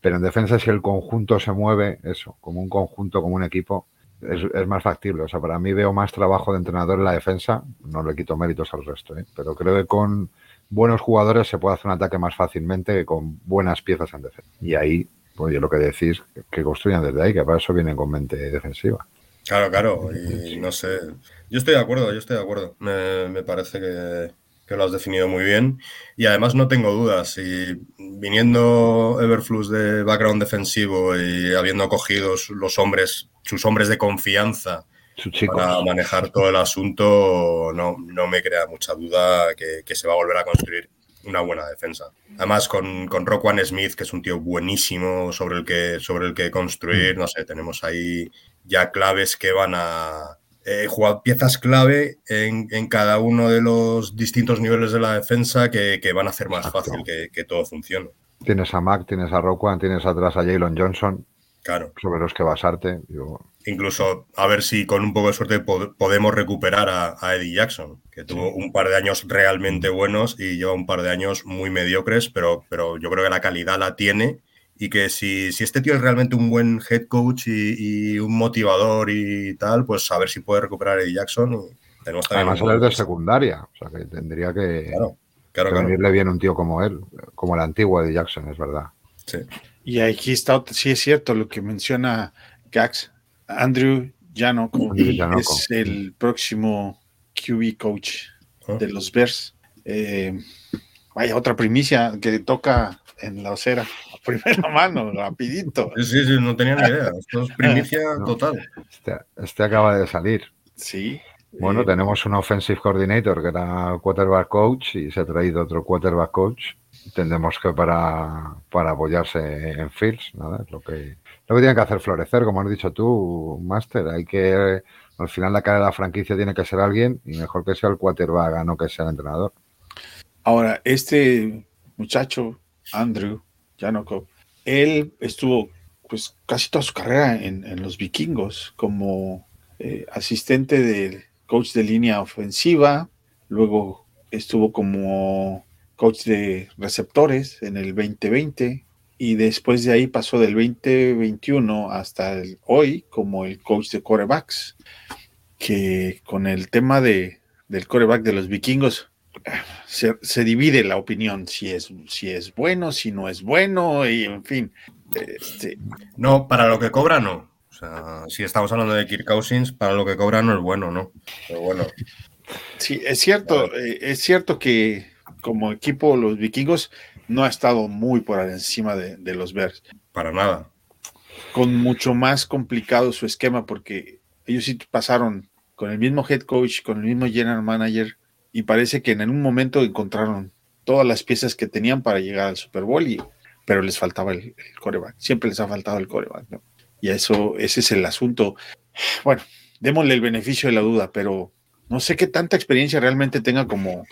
Pero en defensa, si el conjunto se mueve, eso, como un conjunto, como un equipo, es, es más factible. O sea, para mí veo más trabajo de entrenador en la defensa. No le quito méritos al resto, ¿eh? pero creo que con buenos jugadores se puede hacer un ataque más fácilmente que con buenas piezas en defensa. Y ahí, pues yo lo que decís, que construyan desde ahí, que para eso vienen con mente defensiva. Claro, claro, y no sé. Yo estoy de acuerdo, yo estoy de acuerdo. Me, me parece que, que lo has definido muy bien. Y además no tengo dudas. Y viniendo Everflux de background defensivo y habiendo cogido los hombres, sus hombres de confianza para manejar todo el asunto, no, no me crea mucha duda que, que se va a volver a construir una buena defensa. Además, con, con Roquan Smith, que es un tío buenísimo sobre el que, sobre el que construir, no sé, tenemos ahí ya claves que van a eh, jugar piezas clave en, en cada uno de los distintos niveles de la defensa que, que van a hacer más Exacto. fácil que, que todo funcione. Tienes a Mac, tienes a Roquan, tienes atrás a Jalen Johnson, Claro. sobre los que basarte. Incluso a ver si con un poco de suerte pod- podemos recuperar a, a Eddie Jackson, que tuvo un par de años realmente buenos y lleva un par de años muy mediocres, pero, pero yo creo que la calidad la tiene y que si, si este tío es realmente un buen head coach y, y un motivador y tal, pues a ver si puede recuperar a Eddie Jackson. Y tenemos también además, él es de secundaria, o sea que tendría que, Claro, claro, que claro. venirle bien un tío como él, como el antiguo de Jackson, es verdad. Sí. Y aquí está, sí es cierto lo que menciona Gax. Andrew Janoko. es el próximo QB coach Ah. de los Bears. Eh, vaya, otra primicia que toca en la acera, a primera mano, rapidito. Sí, sí, sí, no tenía ni idea. Esto es primicia No. total. Este, este acaba de salir. Sí. Bueno, Eh, tenemos un offensive coordinator que era quarterback coach y se ha traído otro quarterback coach entendemos que para, para apoyarse en Fields, nada, es lo que, lo que tienen que hacer florecer, como has dicho tú, Master. Hay que, al final la cara de la franquicia tiene que ser alguien y mejor que sea el quarterback, no que sea el entrenador. Ahora, este muchacho, Andrew Janoko, él estuvo pues casi toda su carrera en, en los vikingos como eh, asistente del coach de línea ofensiva, luego estuvo como coach de receptores en el 2020 y después de ahí pasó del 2021 hasta el hoy como el coach de corebacks, que con el tema de, del coreback de los vikingos se, se divide la opinión si es, si es bueno, si no es bueno, y en fin. Este, No, para lo que cobra, no. O sea, si estamos hablando de Kirk Cousins, para lo que cobra no es bueno, ¿no? Pero bueno, Sí, es cierto, eh, es cierto que como equipo los vikingos no ha estado muy por encima de, de los Bears, para nada. con mucho más complicado su esquema porque ellos sí pasaron con el mismo head coach, con el mismo general manager y parece que en un momento encontraron todas las piezas que tenían para llegar al Super Bowl, y, pero les faltaba el, el coreback, siempre les ha faltado el coreback, ¿no? Y eso, ese es el asunto. Bueno, démosle el beneficio de la duda, pero no sé qué tanta experiencia realmente tenga como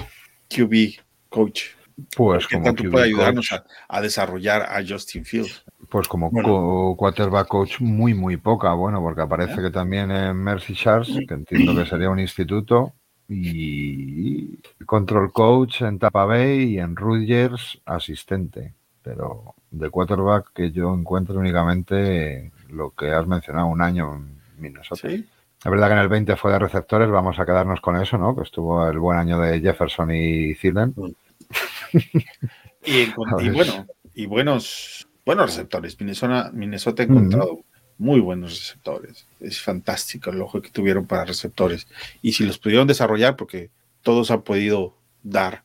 QB coach. Pues ¿Qué como tanto QB puede ayudarnos a, a desarrollar a Justin Fields? pues como Bueno. co- quarterback coach muy muy poca, bueno, porque aparece que también en Mercy Sharks, que entiendo que sería un instituto, y control coach en Tampa Bay y en Rutgers asistente, pero de quarterback que yo encuentro únicamente lo que has mencionado, un año en Minnesota. Sí. Es verdad que en el 20 fue de receptores, vamos a quedarnos con eso, ¿no? Que estuvo el buen año de Jefferson y Thielen. Y, bueno, y buenos, buenos receptores. Minnesota, Minnesota ha encontrado muy buenos receptores. Es fantástico el ojo que tuvieron para receptores. Y si los pudieron desarrollar, porque todos han podido dar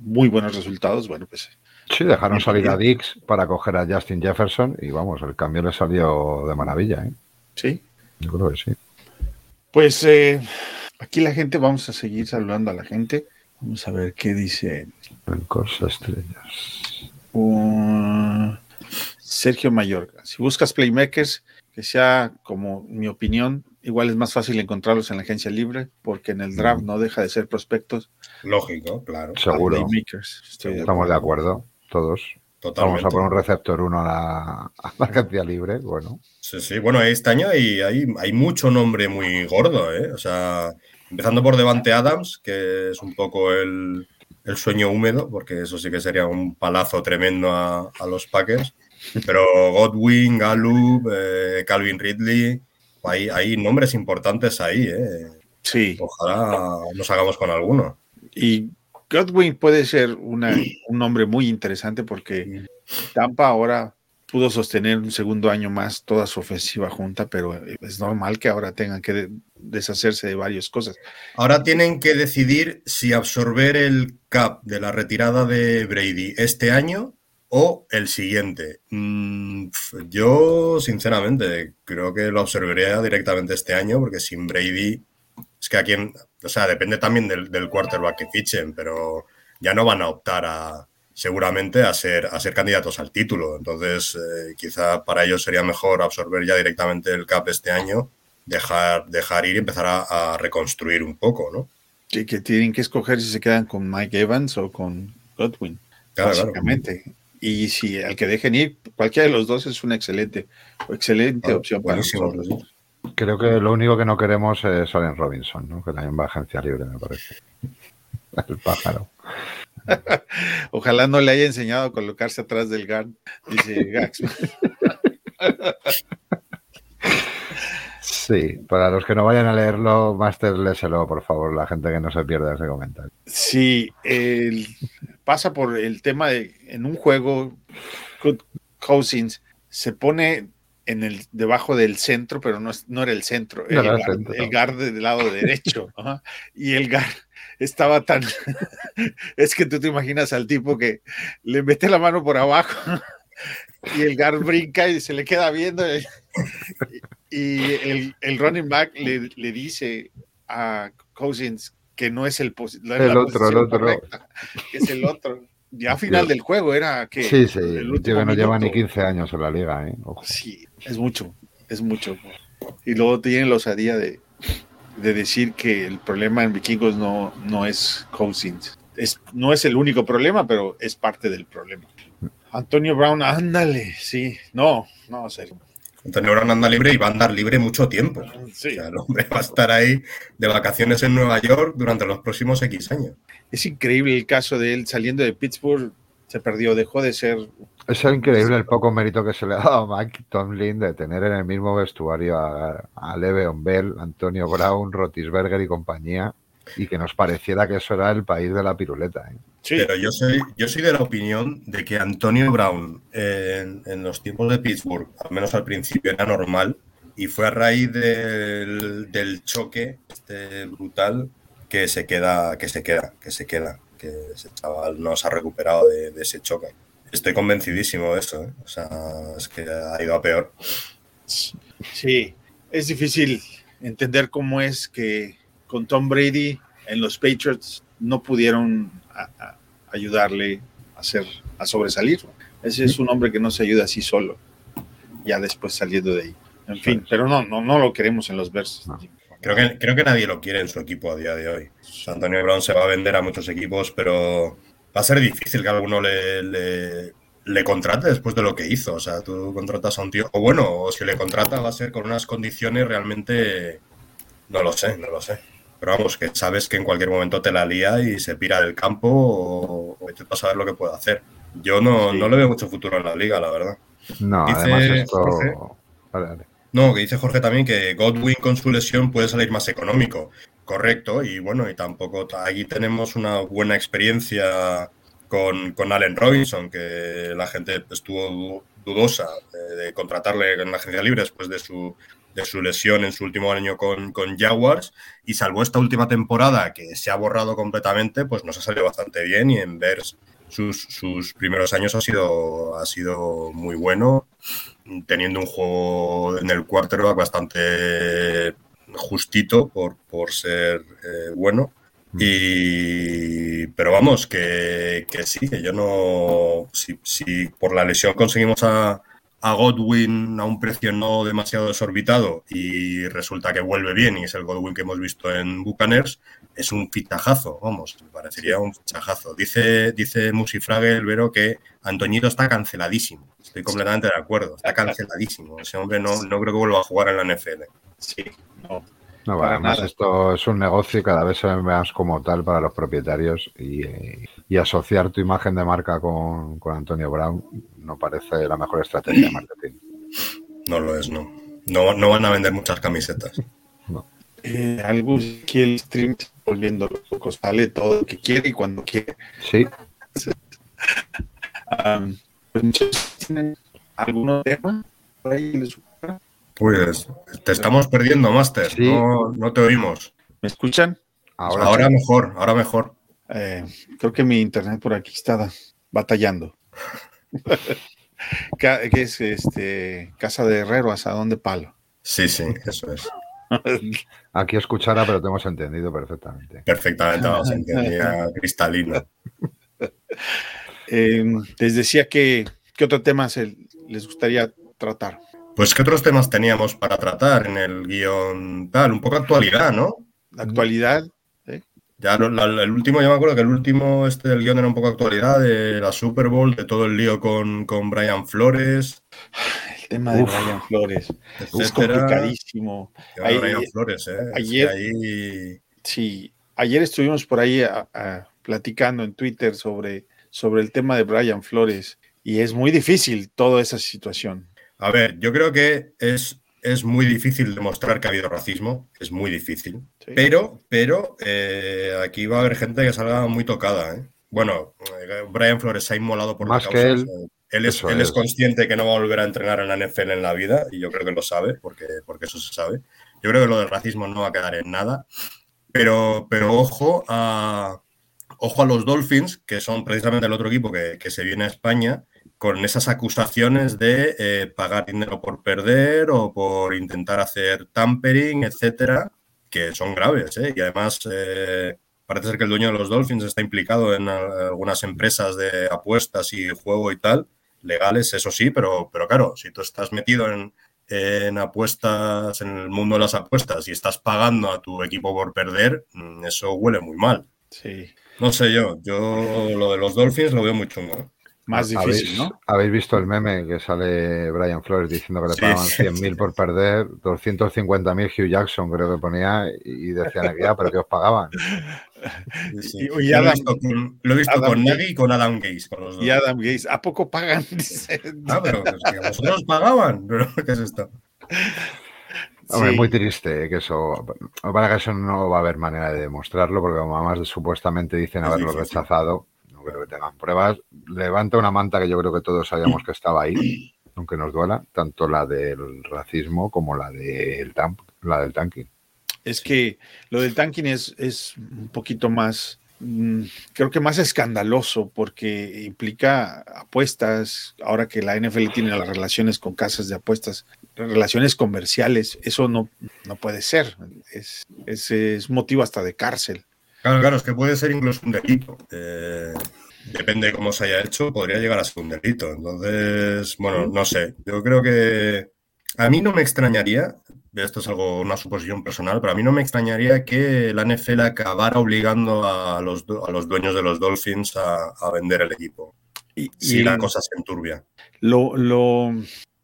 muy buenos resultados, bueno, pues Sí, dejaron salir a Dix para coger a Justin Jefferson y vamos, el cambio le salió de maravilla, ¿eh? sí. Yo creo que sí. Pues eh, aquí la gente, vamos a seguir saludando a la gente. Vamos a ver qué dice El Corsa Estrellas. Uh, Sergio Mayorga. Si buscas playmakers, que sea como mi opinión, igual es más fácil encontrarlos en la agencia libre, porque en el draft no deja de ser prospectos Lógico, claro. Seguro. Estoy Estamos de acuerdo. acuerdo, todos. Totalmente. Vamos a poner un receptor uno a la, a la agencia libre. Bueno, Sí, sí, bueno, este año hay, hay, hay mucho nombre muy gordo, ¿eh? O sea, empezando por Devante Adams, que es un poco el, el sueño húmedo, porque eso sí que sería un palazo tremendo a, a los Packers. Pero Godwin, Gallup, eh, Calvin Ridley, hay, hay nombres importantes ahí, ¿eh? Sí, Ojalá nos hagamos con alguno. y Godwin puede ser una- un nombre muy interesante porque Tampa ahora pudo sostener un segundo año más toda su ofensiva junta, pero es normal que ahora tengan que de- deshacerse de varias cosas. Ahora tienen que decidir si absorber el cap de la retirada de Brady este año o el siguiente. Mm, yo, sinceramente, creo que lo absorbería directamente este año, porque sin Brady, es que a quien, o sea, depende también del, del quarterback que fichen, pero ya no van a optar a seguramente a ser, a ser candidatos al título. Entonces, eh, quizá para ellos sería mejor absorber ya directamente el cap este año, dejar, dejar ir y empezar a, a reconstruir un poco, ¿no? que, que tienen que escoger si se quedan con Mike Evans o con Godwin, Claro, claro. Y si al que dejen ir, cualquiera de los dos es una excelente, excelente opción para nosotros. creo que lo único que no queremos es Allen Robinson, ¿no? Que también va a agencia libre, me parece. El pájaro. Ojalá no le haya enseñado a colocarse atrás del guard, dice Gax. Sí, para los que no vayan a leerlo, Master, léselo, por favor, la gente que no se pierda ese comentario. Sí, el- pasa por el tema de en un juego, Cook Cousins se pone en el debajo del centro, pero no, es- no era el centro, No el, era el guard, centro, el guard del lado derecho. Y el guard estaba tan. es que tú te imaginas al tipo que le mete la mano por abajo y el guard brinca y se le queda viendo. Y, y el, el running back le, le dice a Cousins que no es el, es El la otro, el otro. correcta, que es el otro. Ya final del juego era que. Sí, sí, el último no lleva ni minuto. 15 años en la liga, ¿eh? Ojo. Sí, es mucho, es mucho. Y luego tiene la osadía de, de decir que el problema en Vikingos no, no es Cousins. Es, no es el único problema, pero es parte del problema. Antonio Brown, ándale, sí. No, no, serio. Antonio Brown anda libre y va a andar libre mucho tiempo. Sí. O sea, el hombre va a estar ahí de vacaciones en Nueva York durante los próximos X años. Es increíble el caso de él saliendo de Pittsburgh. Se perdió, dejó de ser. Es increíble el poco mérito que se le ha dado a Mike Tomlin de tener en el mismo vestuario a, a Le'Veon Bell, Antonio Brown, Rotisberger y compañía, y que nos pareciera que eso era el país de la piruleta. ¿eh? Sí, Pero yo soy, yo soy de la opinión de que Antonio Brown en, en los tiempos de Pittsburgh, al menos al principio, era normal y fue a raíz del, del choque este brutal que se queda, que se queda, que se queda, que ese chaval no se ha recuperado de, de ese choque. Estoy convencidísimo de eso, ¿eh? o sea, es que ha ido a peor. sí. Es difícil entender cómo es que con Tom Brady en los Patriots no pudieron a- a- ayudarle a, hacer, a sobresalir. Ese es un hombre que no se ayuda así solo, ya después saliendo de ahí. En fin, pero no, no, no lo queremos en los versos. No. Creo que, creo que nadie lo quiere en su equipo a día de hoy. Antonio Brown se va a vender a muchos equipos, pero va a ser difícil que alguno le, le, le contrate después de lo que hizo. O sea, tú contratas a un tío, o bueno, o si le contrata va a ser con unas condiciones realmente, no lo sé, no lo sé. Pero vamos, que sabes que en cualquier momento te la lía y se pira del campo o, o vete tú a saber lo que puede hacer. Yo no, Sí. no le veo mucho futuro en la liga, la verdad. No, Dice además esto... Jorge. Vale, vale. No, que dice Jorge también que Godwin con su lesión puede salir más económico. Correcto, y bueno, y tampoco aquí tenemos una buena experiencia con, con Allen Robinson, que la gente estuvo du- dudosa de, de contratarle en la agencia libre después de su, de su lesión en su último año con, con Jaguars, y salvo esta última temporada que se ha borrado completamente, pues nos ha salido bastante bien y en Bears sus, sus primeros años ha sido, ha sido muy bueno teniendo un juego en el quarterback bastante justito por, por ser eh, bueno. Y, pero vamos, que, que sí, que yo no. Si, si por la lesión conseguimos a, a Godwin a un precio no demasiado desorbitado y resulta que vuelve bien y es el Godwin que hemos visto en Buccaneers, es un fichajazo, vamos, me parecería un fichajazo. Dice, dice Musi Frage, el Vero, que Antoñito está canceladísimo. Estoy completamente de acuerdo, está canceladísimo. Ese hombre no, no creo que vuelva a jugar en la NFL. Sí, no. No, además nada. esto es un negocio y cada vez se ve más como tal para los propietarios y, eh, y asociar tu imagen de marca con, con Antonio Brown no parece la mejor estrategia de marketing. No lo es, no. No, no van a vender muchas camisetas. Eh, algo que el stream está volviendo loco, sale todo lo que quiere y cuando quiere. Sí, muchachos, ¿tienen algún tema por ahí? ¿Les ocurra? Pues te estamos perdiendo, Master. Sí. No, no te oímos. ¿Me escuchan? ahora, Ahora mejor, ahora mejor. Eh, creo que mi internet por aquí está batallando. Que es este casa de herrero, asadón de palo. Sí, sí, eso es. aquí escuchara, pero te hemos entendido perfectamente. Perfectamente, vamos, entendía cristalino. Eh, les decía que qué otro tema se les gustaría tratar. Pues, ¿qué otros temas teníamos para tratar en el guion tal? Un poco actualidad, ¿no? La actualidad, Ya lo- la- el último, yo me acuerdo que el último este del guion era un poco actualidad de la Super Bowl, de todo el lío con, con Brian Flores, el tema de Uf. Brian Flores, es complicadísimo. Ahí- Brian Flores, ¿eh? Ayer- ahí- Sí, ayer estuvimos por ahí a- a- platicando en Twitter sobre, sobre el tema de Brian Flores y es muy difícil toda esa situación. A ver, yo creo que es, es muy difícil demostrar que ha habido racismo, es muy difícil. ¿sí? Pero, pero eh, aquí va a haber gente que salga muy tocada. ¿eh? Bueno, eh, Brian Flores se ha inmolado por Más las que causas. él, Él es, él es es. consciente que no va a volver a entrenar en la NFL en la vida y yo creo que lo sabe, porque, porque eso se sabe. Yo creo que lo del racismo no va a quedar en nada. Pero, pero ojo a, ojo a los Dolphins, que son precisamente el otro equipo que, que se viene a España, con esas acusaciones de eh, pagar dinero por perder o por intentar hacer tampering, etcétera, que son graves. ¿eh? Y además, eh, parece ser que el dueño de los Dolphins está implicado en algunas empresas de apuestas y juego y tal, legales, eso sí, pero, pero claro, si tú estás metido en, en apuestas, en el mundo de las apuestas y estás pagando a tu equipo por perder, mm, eso huele muy mal. Sí. No sé yo, yo lo de los Dolphins lo veo muy chungo. Más difícil, ¿Habéis, ¿no? ¿Habéis visto el meme que sale Brian Flores diciendo que le Sí, pagaban sí, 100.000 por perder, 250.000 Hugh Jackson creo que ponía y decían que ya, pero que os pagaban. Sí, sí. Y- y lo he Adam- visto con, lo he visto Adam con Gates. Nagy y con Adam Gaze. Con los dos. Y Adam Gates, ¿a poco pagan? Ah, pero es que a vosotros pagaban. Pero, ¿Qué es esto? Hombre, Sí. muy triste eh, que eso. Para que eso no va a haber manera de demostrarlo, porque como además supuestamente dicen haberlo rechazado, no creo que tengan pruebas. Levanta una manta que yo creo que todos sabíamos que estaba ahí, aunque nos duela, tanto la del racismo como la del, la del tanking. Es que lo del tanking es, es un poquito más, mm, creo que más escandaloso porque implica apuestas, ahora que la NFL tiene las relaciones con casas de apuestas, relaciones comerciales, eso no, no puede ser, es, es, es motivo hasta de cárcel. Claro, claro, es que puede ser incluso un delito. Eh, depende de cómo se haya hecho, podría llegar a ser un delito. Entonces, bueno, no sé. Yo creo que a mí no me extrañaría, esto es algo, una suposición personal, pero a mí no me extrañaría que la NFL acabara obligando a los, a los dueños de los Dolphins a, a vender el equipo. Y, Si y la cosa se enturbia. Lo, lo,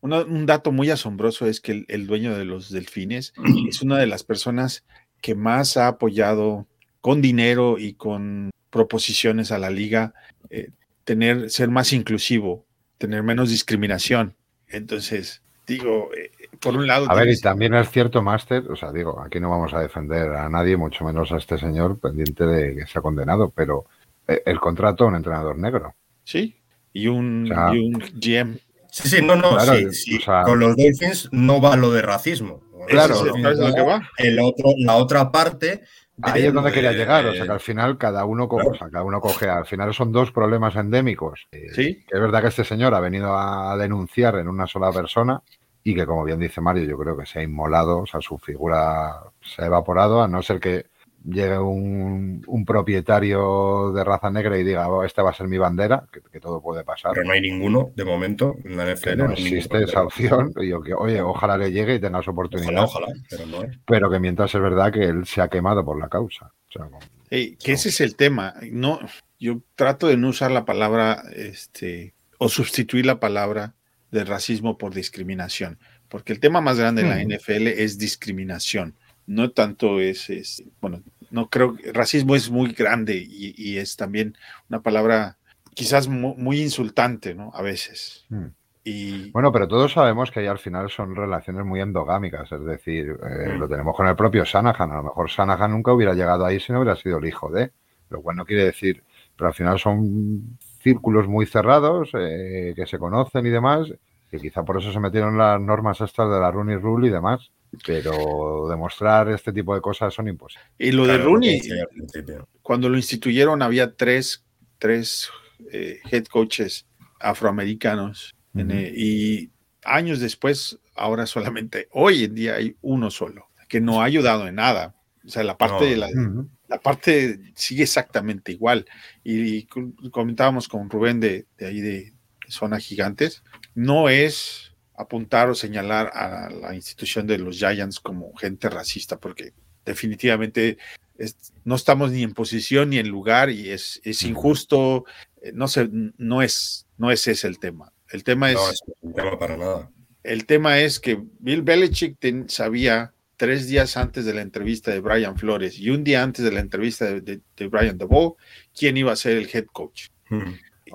una- un dato muy asombroso es que el, el dueño de los delfines es una de las personas que más ha apoyado con dinero y con proposiciones a la liga eh, tener, ser más inclusivo, tener menos discriminación. Entonces, digo, eh, por un lado, A ver, y también es cierto, Máster, o sea, digo, aquí no vamos a defender a nadie, mucho menos a este señor pendiente de que sea condenado, pero eh, el contrato a un entrenador negro. sí, y un, O sea, y un GM. Sí, sí, no, no, Claro, sí, sí, o sea- con los Dolphins no va lo de racismo. Claro, es- Dolphins ¿sabes a lo que va va? el otro, la otra parte. Ahí es donde quería llegar, o sea que al final cada uno, co- o sea, cada uno coge, al final son dos problemas endémicos. eh, Sí. Que es verdad que este señor ha venido a denunciar en una sola persona y que, como bien dice Mario, yo creo que se ha inmolado, o sea, su figura se ha evaporado, a no ser que llegue un, un propietario de raza negra y diga, "Oh, esta va a ser mi bandera, que, que todo puede pasar. Pero no hay ninguno de momento en la NFL. No existe esa opción. Y yo que, oye, ojalá le llegue y tenga su oportunidad. Ojalá, ojalá, pero no hay. Pero que mientras es verdad que él se ha quemado por la causa. O sea, que ese es el tema. No, yo trato de no usar la palabra, este, o sustituir la palabra de racismo por discriminación, porque el tema más grande en la. NFL es discriminación. No tanto es, es- bueno, no creo, racismo es muy grande y, y es también una palabra quizás mu- muy, insultante, ¿no? A veces. Mm. Y Bueno, pero todos sabemos que ahí al final son relaciones muy endogámicas, es decir, eh, Mm. lo tenemos con el propio Sanahan. A lo mejor Sanahan nunca hubiera llegado ahí si no hubiera sido el hijo de, lo cual no quiere decir, pero al final son círculos muy cerrados eh, que se conocen y demás, que quizá por eso se metieron las normas estas de la Rooney Rule y demás, pero demostrar este tipo de cosas son imposibles. Y lo de Claro, Rooney, lo al principio. cuando lo instituyeron había tres, tres eh, head coaches afroamericanos Ujú. eh, y años después, ahora solamente, hoy en día hay uno solo, que no ha ayudado en nada. O sea, la parte, No. de la, Ujú. la parte sigue exactamente igual. Y, y co- comentábamos con Rubén de, de ahí de Zona Gigantes, no es apuntar o señalar a la institución de los Giants como gente racista, porque definitivamente es- no estamos ni en posición ni en lugar y es, injusto, eh, no sé, no es, no es ese el tema. El tema es, No, es un tema para nada. el tema es que Bill Belichick ten- sabía tres días antes de la entrevista de Brian Flores y un día antes de la entrevista de, de- de Brian DeVoe quién iba a ser el head coach.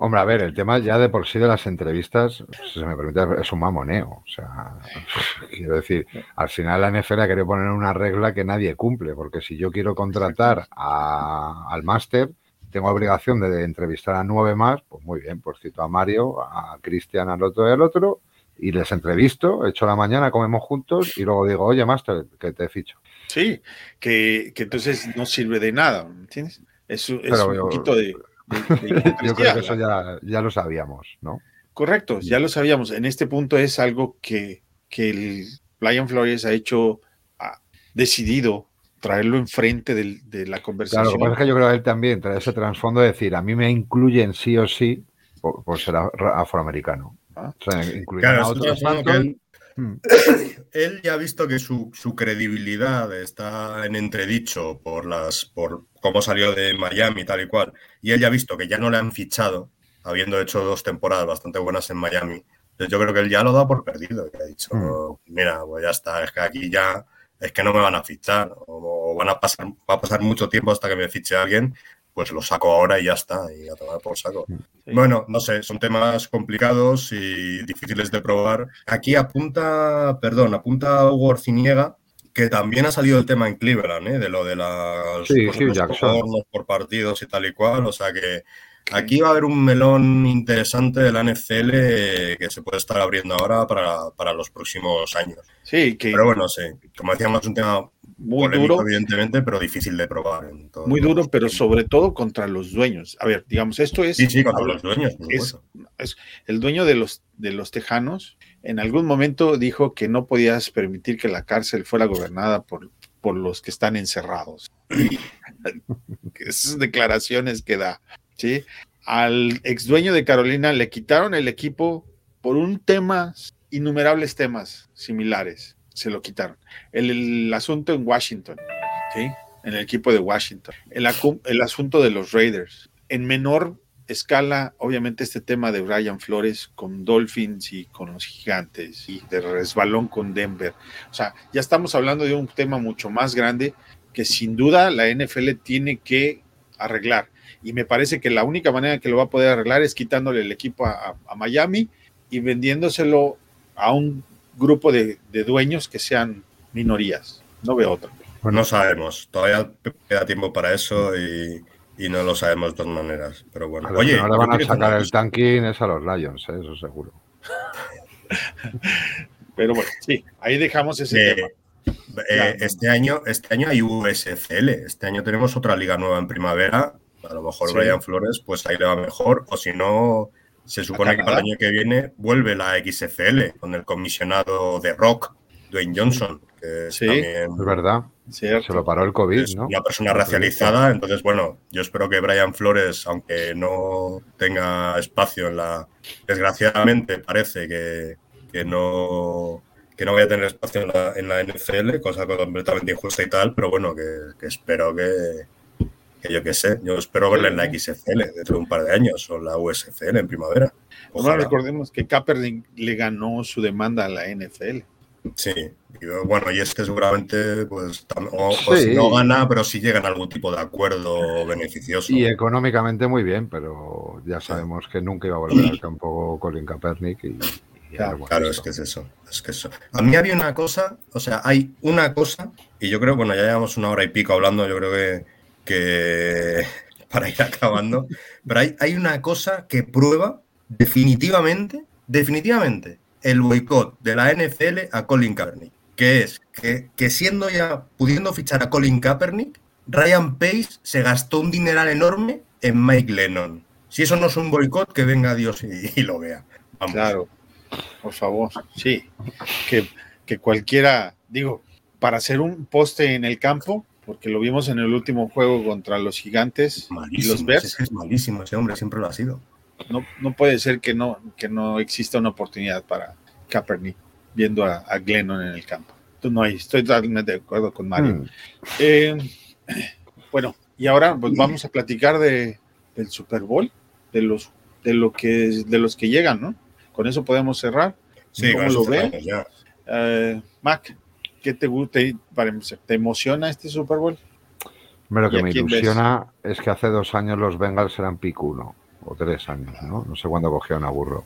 Hombre, a ver, el tema ya de por sí de las entrevistas, si se me permite, es un mamoneo. O sea, quiero decir, al final la NFL ha querido poner una regla que nadie cumple, porque si yo quiero contratar a- al máster, tengo obligación de entrevistar a nueve más, pues muy bien, pues cito a Mario, a Cristian, al otro y al otro, y les entrevisto, echo la mañana, comemos juntos, y luego digo, oye, máster, que te ficho. Sí, que, que entonces no sirve de nada, ¿me ¿entiendes? Es, un yo- poquito de... de- de Yo creo que eso ya, ya lo sabíamos, ¿no? Correcto, ya lo sabíamos. En este punto es algo que, que el Brian Flores ha hecho, ha decidido traerlo enfrente del- de la Claro, conversación. lo que pasa es que yo creo que él también trae ese trasfondo de decir, a mí me incluyen sí o sí por, por ser afroamericano. Ah. O sea, incluirán Claro, a otros él-. Él ya ha visto que su, su credibilidad está en entredicho por las por cómo salió de Miami tal y cual. Y él ya ha visto que ya no le han fichado, habiendo hecho dos temporadas bastante buenas en Miami. Entonces yo creo que él ya lo da por perdido. Que ha dicho, Mm. mira, pues ya está, es que aquí ya es que no me van a fichar. O, o van a pasar, va a pasar mucho tiempo hasta que me fiche alguien, pues lo saco ahora y ya está, y a tomar por saco. Sí. Bueno, no sé, son temas complicados y difíciles de probar. Aquí apunta, perdón, apunta Hugo Orciniega, que también ha salido el tema en Cleveland, ¿eh? de lo de las, Sí, pues, Hugh los Jackson. sobornos por partidos y tal y cual. O sea que aquí va a haber un melón interesante de la NFL que se puede estar abriendo ahora para, para los próximos años. Sí, que Pero bueno, sí, como decíamos, es un tema muy polémico, duro, evidentemente, pero difícil de probar. muy duro, pero sobre todo contra los dueños. A ver, digamos, esto es Sí, sí, contra los dueños, por es- el dueño de los, de los tejanos. En algún momento dijo que no podías permitir que la cárcel fuera gobernada por, por los que están encerrados. Esas declaraciones que da. ¿sí? Al ex dueño de Carolina le quitaron el equipo por un tema, innumerables temas similares. Se lo quitaron. El, el asunto en Washington, ¿sí? en el equipo de Washington. El, el asunto de los Raiders. En menor escala, obviamente, este tema de Brian Flores con Dolphins y con los gigantes y de resbalón con Denver. O sea, ya estamos hablando de un tema mucho más grande que sin duda la NFL tiene que arreglar. Y me parece que la única manera que lo va a poder arreglar es quitándole el equipo a Miami y vendiéndoselo a un grupo de, de dueños que sean minorías. No veo otra. Pues no sabemos, todavía queda tiempo para eso y, y no lo sabemos de todas maneras. Pero bueno, oye, yo van a sacar el tanking es a los Lions, ¿eh? eso seguro. Pero bueno, sí, ahí dejamos ese Eh, tema. eh, este, año, este año hay USFL, este año tenemos otra liga nueva en primavera. A lo mejor Sí. Brian Flores, pues ahí le va mejor, o si no, se supone que para el año que viene vuelve la XFL con el comisionado de Rock, Dwayne Johnson, que Sí. también Es verdad, ¿cierto? se lo paró el COVID, es ¿no? una persona racializada, entonces bueno, yo espero que Brian Flores, aunque no tenga espacio en la, desgraciadamente parece que, que no que no vaya a tener espacio en la, en la NFL, cosa completamente injusta y tal, pero bueno, que, que espero que, que yo qué sé, yo espero verle en la XFL dentro de un par de años o la USFL en primavera. No Ojalá. recordemos que Kaepernick le ganó su demanda a la NFL. Sí, y, bueno, y es que seguramente, pues, o, Sí. si no gana, pero si llegan a algún tipo de acuerdo beneficioso. Y económicamente muy bien, pero ya sabemos que nunca iba a volver al campo Colin Kaepernick y, y Claro, es que es eso, es que eso. A mí había una cosa, o sea, hay una cosa, y yo creo, bueno, ya llevamos una hora y pico hablando, yo creo que, que para ir acabando, pero hay, hay una cosa que prueba definitivamente, definitivamente, el boicot de la NFL a Colin Kaepernick, que es que, que siendo ya, pudiendo fichar a Colin Kaepernick, Ryan Pace se gastó un dineral enorme en Mike Lennon. Si eso no es un boicot, que venga Dios y, lo vea. Vamos. Claro, por favor, sí. Que, que cualquiera, digo, para hacer un poste en el campo, porque lo vimos en el último juego contra los gigantes y Malísimo, los es Bears, que es malísimo ese hombre, siempre lo ha sido. no, no puede ser que no, que no exista una oportunidad para Kaepernick viendo a, a Glennon en el campo. No hay, estoy totalmente de acuerdo con Mario. Mm, Eh, bueno, y ahora pues vamos a platicar de, del Super Bowl, de los, de, lo que, de los que llegan, ¿no? Con eso podemos cerrar. Sí, ¿Cómo lo ve? ya. Eh, Mac, ¿qué te gusta? ¿Te emociona este Super Bowl? Lo ¿Y que me ves? ilusiona es que hace dos años los Bengals eran pick uno, o tres años, ¿no? No sé cuándo cogieron a burro.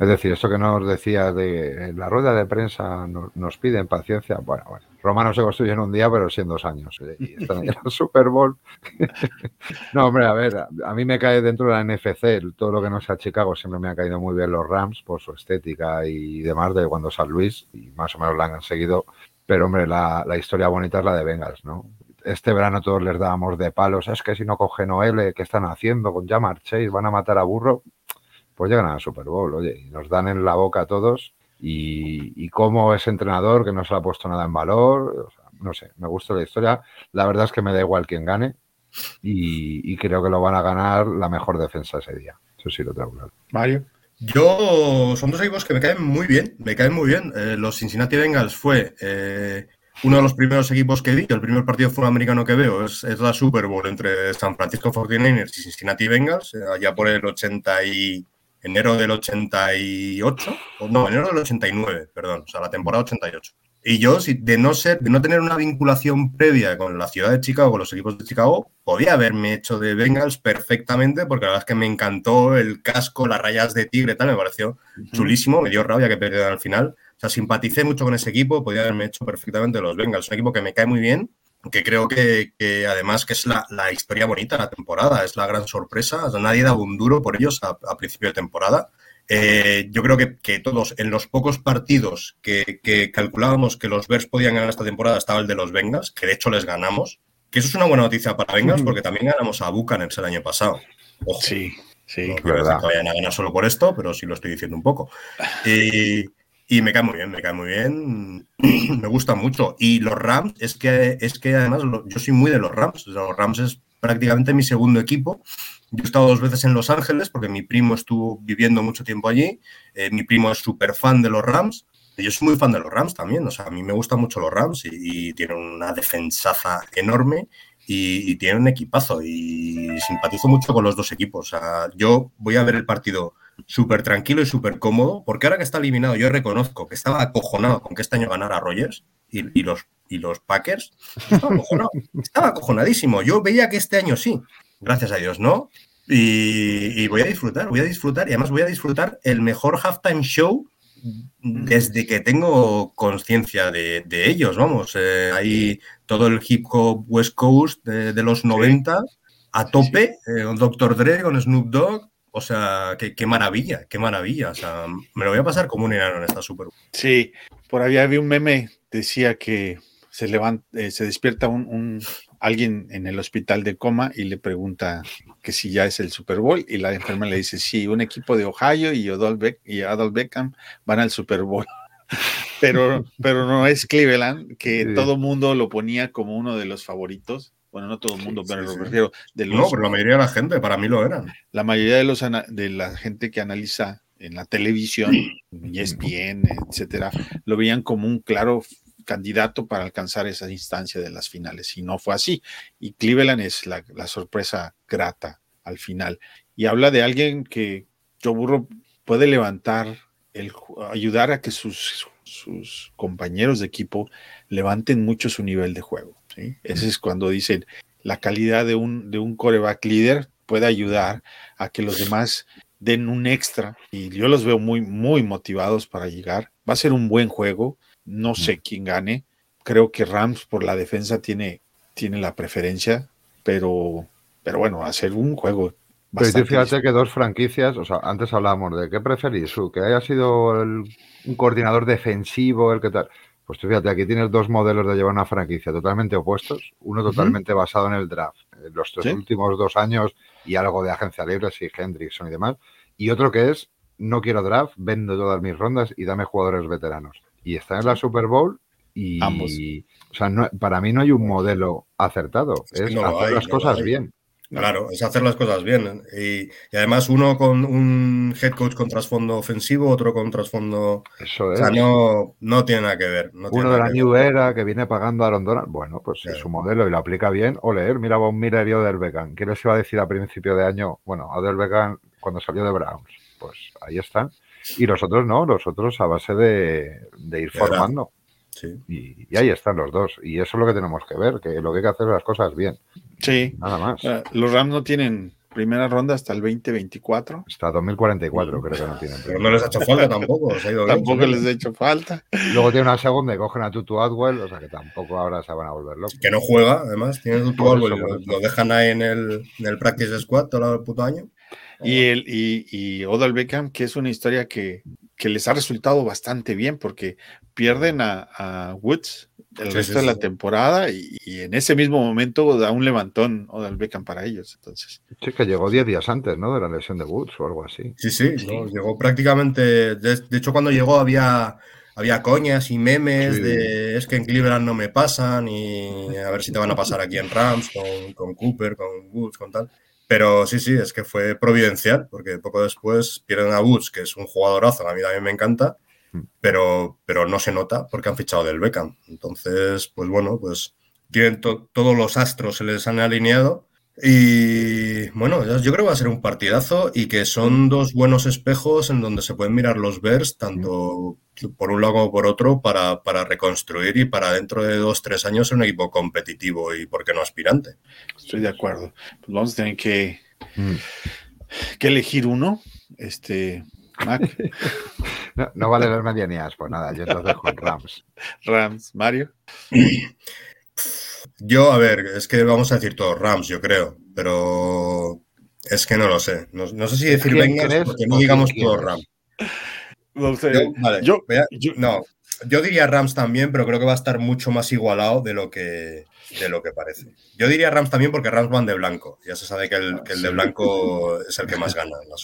Es decir, esto que nos decía de en la rueda de prensa nos, nos piden paciencia. Bueno, bueno, Roma no se construye en un día, pero sí en dos años. Y están en el Super Bowl. no, hombre, a ver, a, a mí me cae dentro de la NFC, todo lo que no sea Chicago, siempre me ha caído muy bien los Rams por su estética y demás de cuando San Luis, y más o menos la han seguido. Pero, hombre, la, la historia bonita es la de Bengals, ¿no? este verano todos les dábamos de palos, es que si no cogen OL, ¿qué están haciendo con Jamar Chase? ¿Van a matar a Burro? Pues llegan al Super Bowl, oye, y nos dan en la boca a todos. Y, y como ese entrenador que no se ha puesto nada en valor, o sea, no sé, me gusta la historia. La verdad es que me da igual quién gane y, y creo que lo van a ganar la mejor defensa ese día. Eso sí lo tengo claro. Mario. Yo, son dos equipos que me caen muy bien, me caen muy bien. Eh, los Cincinnati Bengals fue eh, uno de los primeros equipos que vi, el primer partido fue americano que veo, es, es, la Super Bowl entre San Francisco 49ers y Cincinnati Bengals, eh, allá por el 80 y enero del 88, o no, enero del 89, perdón, o sea, la temporada 88. Y yo, de no ser, de no tener una vinculación previa con la ciudad de Chicago, con los equipos de Chicago, podía haberme hecho de Bengals perfectamente, porque la verdad es que me encantó el casco, las rayas de tigre, tal, me pareció chulísimo, me dio rabia que perdieran al final. O sea, simpaticé mucho con ese equipo, podía haberme hecho perfectamente los Bengals. Un equipo que me cae muy bien, que creo que, que además que es la, la, historia bonita de la temporada, es la gran sorpresa. O sea, nadie daba un duro por ellos a, a principio de temporada. Eh, yo creo que, que, todos, en los pocos partidos que, que, calculábamos que los Bears podían ganar esta temporada, estaba el de los Bengals, que de hecho les ganamos. Que eso es una buena noticia para Bengals, porque también ganamos a Buccaneers el año pasado. Ojo. Sí, sí. No decir que vayan a ganar solo por esto, pero sí lo estoy diciendo un poco. Y, y me cae muy bien, me cae muy bien. me gusta mucho. Y los Rams, es que, es que además yo soy muy de los Rams. Los Rams es prácticamente mi segundo equipo. Yo he estado dos veces en Los Ángeles porque mi primo estuvo viviendo mucho tiempo allí. Eh, mi primo es súper fan de los Rams. Yo soy muy fan de los Rams también. O sea, a mí me gustan mucho los Rams y, y tienen una defensaza enorme y, y tienen un equipazo. Y simpatizo mucho con los dos equipos. O sea, yo voy a ver el partido súper tranquilo y súper cómodo, porque ahora que está eliminado, yo reconozco que estaba acojonado con que este año ganara Rogers y, y los, y los Packers. Estaba, acojonado, estaba acojonadísimo. Yo veía que este año sí, gracias a Dios, ¿no? Y, y, voy a disfrutar, voy a disfrutar, y además voy a disfrutar el mejor halftime show desde que tengo conciencia de, de, ellos, vamos. Eh, ahí todo el hip hop West Coast de, de los 90 sí. a tope, eh, Dr. Dre con Snoop Dogg, o sea, qué, qué, maravilla, qué maravilla. O sea, me lo voy a pasar como un enano en esta Super. Sí, por ahí había un meme, decía que se levanta, eh, se despierta un, un, alguien en el hospital de coma y le pregunta que si ya es el Super Bowl y la enfermera le dice, sí, un equipo de Ohio y Adolf, Beck, y Adolf Beckham van al Super Bowl. pero, pero no es Cleveland, que sí. todo mundo lo ponía como uno de los favoritos bueno, no todo el mundo, sí, pero sí, lo refiero de los, No, pero la mayoría de la gente, para mí lo eran. La mayoría de los de la gente que analiza en la televisión, ESPN, etcétera, lo veían como un claro candidato para alcanzar esa instancia de las finales, y no fue así. Y Cleveland es la, sorpresa grata al final. Y habla de alguien que Joe Burrow puede levantar, el, ayudar a que sus, sus compañeros de equipo levanten mucho su nivel de juego. Ese es cuando dicen la calidad de un, de un coreback líder puede ayudar a que los demás den un extra y yo los veo muy, muy motivados para llegar. Va a ser un buen juego, no sé quién gane. Creo que Rams por la defensa tiene, tiene la preferencia, pero, pero bueno, va a ser un juego. Pero tú fíjate que dos franquicias, o sea, antes hablábamos de qué preferís, que haya sido el, un coordinador defensivo, el que tal. Pues tú fíjate, aquí tienes dos modelos de llevar una franquicia totalmente opuestos. Uno totalmente uh -huh. basado en el draft, los tres ¿Sí? últimos dos años y algo de agencia libre, sí, Hendrickson y demás. Y otro que es, no quiero draft, vendo todas mis rondas y dame jugadores veteranos. Y está en la Super Bowl y... Ambos. O sea, no, para mí no hay un modelo acertado, es, es no hacer hay, las no cosas bien. Claro, es hacer las cosas bien. Y, y, además uno con un head coach con trasfondo ofensivo, otro con trasfondo... Eso es. O sea, no, no tiene nada que ver. No uno de la New Era que viene pagando a London. Bueno, pues claro. es su modelo y lo aplica bien. O leer, mira Von Miller y Odell Beckham. ¿Qué les iba a decir a principio de año? Bueno, Odell Beckham cuando salió de Browns. Pues ahí están. Y los otros no, los otros a base de, de ir formando. Sí. Y, y, ahí están los dos. Y eso es lo que tenemos que ver, que lo que hay que hacer es las cosas bien. Sí. Nada más. Uh, los Rams no tienen primera ronda hasta el 2024. Hasta 2044 creo que no tienen. Pero no les ha hecho falta tampoco. Se ha ido tampoco bien, les ha hecho falta. Luego tiene una segunda y cogen a Tutu Atwell, o sea que tampoco ahora se van a volver locos. Que no juega, además. Tiene Tutu Atwell, lo, lo, dejan ahí en el, en el practice squad todo el puto año. Y, el, y, y Odell Beckham, que es una historia que, que les ha resultado bastante bien porque pierden a, a Woods el sí, resto sí, de la sí. temporada y, y, en ese mismo momento da un levantón Odell Beckham para ellos. Entonces. Sí, que llegó 10 días antes, ¿no? De la lesión de Woods o algo así. Sí, sí, no, llegó prácticamente. De, de, hecho, cuando llegó había. había coñas y memes Sí. de es que en Cleveland no me pasan y a ver si te van a pasar aquí en Rams con, con Cooper, con Woods, con tal. Pero sí, sí, es que fue providencial, porque poco después pierden a Woods, que es un jugadorazo, a mí también me encanta, Mm. pero, pero no se nota porque han fichado del Beckham. Entonces, pues bueno, pues tienen to- todos los astros se les han alineado. Y bueno, yo creo que va a ser un partidazo y que son dos buenos espejos en donde se pueden mirar los Bears, tanto por un lado como por otro, para, para reconstruir y para dentro de dos, tres años ser un equipo competitivo y, ¿por qué no, aspirante? Estoy de acuerdo. Pues vamos a tener que, Mm. que elegir uno. Este, Mac, No, no vale las medianías, pues nada, yo entonces con Rams. Rams, Mario. Yo, a ver, es que vamos a decir todos Rams, yo creo, pero es que no lo sé. No, no sé si decir ¿Quién Bengals porque no digamos todos Rams. No sé, Yo, vale, yo- a- yo- no, yo diría Rams también, pero creo que va a estar mucho más igualado de lo que, de lo que parece. Yo diría Rams también porque Rams van de blanco. Ya se sabe que el, que el de blanco es el que más gana en la.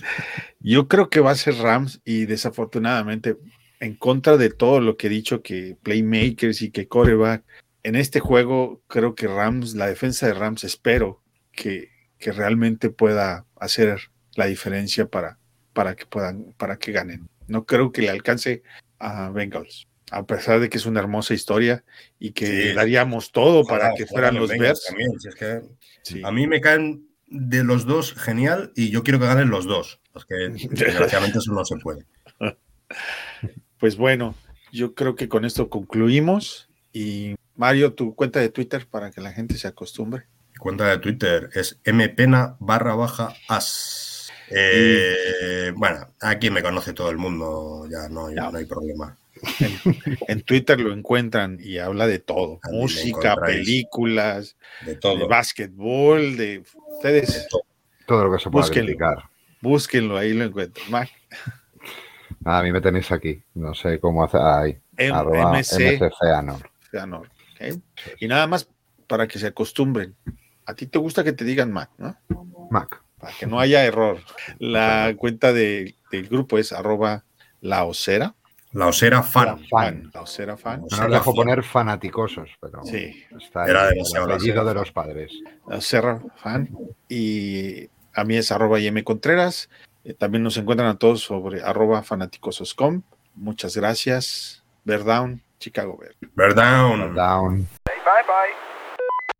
Yo creo que va a ser Rams y desafortunadamente, en contra de todo lo que he dicho, que playmakers y que coreback, en este juego creo que Rams, la defensa de Rams, espero que, que realmente pueda hacer la diferencia para, para que puedan, para que ganen. No creo que le alcance a Bengals, a pesar de que es una hermosa historia y que Sí. daríamos todo para que fueran los Bears. también, si es que Sí. a mí me caen de los dos genial y yo quiero que ganen los dos. Porque desgraciadamente eso no se puede. Pues bueno, yo creo que con esto concluimos. Y Mario, tu cuenta de Twitter para que la gente se acostumbre. Mi cuenta de Twitter es mpena barra baja as. Eh, Bueno, aquí me conoce todo el mundo, ya no hay, Ya. no hay problema. En Twitter lo encuentran y habla de todo: Ahí lo música, películas, De de todo. básquetbol, de de ustedes. todo. Todo lo que se pueda Búsquenlo. criticar. Búsquenlo, ahí lo encuentran. Mac, Nada, a mí me tenéis aquí. No sé cómo hacer. Ahí. M- arroba MC mcceanor. Feanor, Y nada más para que se acostumbren. A ti te gusta que te digan Mac, ¿no? Mac. Para que no haya error. La cuenta de- del grupo es arroba la osera. La osera fan. Fan. La osera fan. No dejo poner fanaticosos, pero Sí, está Era el apellido de los padres. la osera fan. Y a mí es arroba M Contreras. Eh, también nos encuentran a todos sobre arroba fanaticososcom. Muchas gracias. Bear Chicago Bear. Bear down. Down. Bye bye.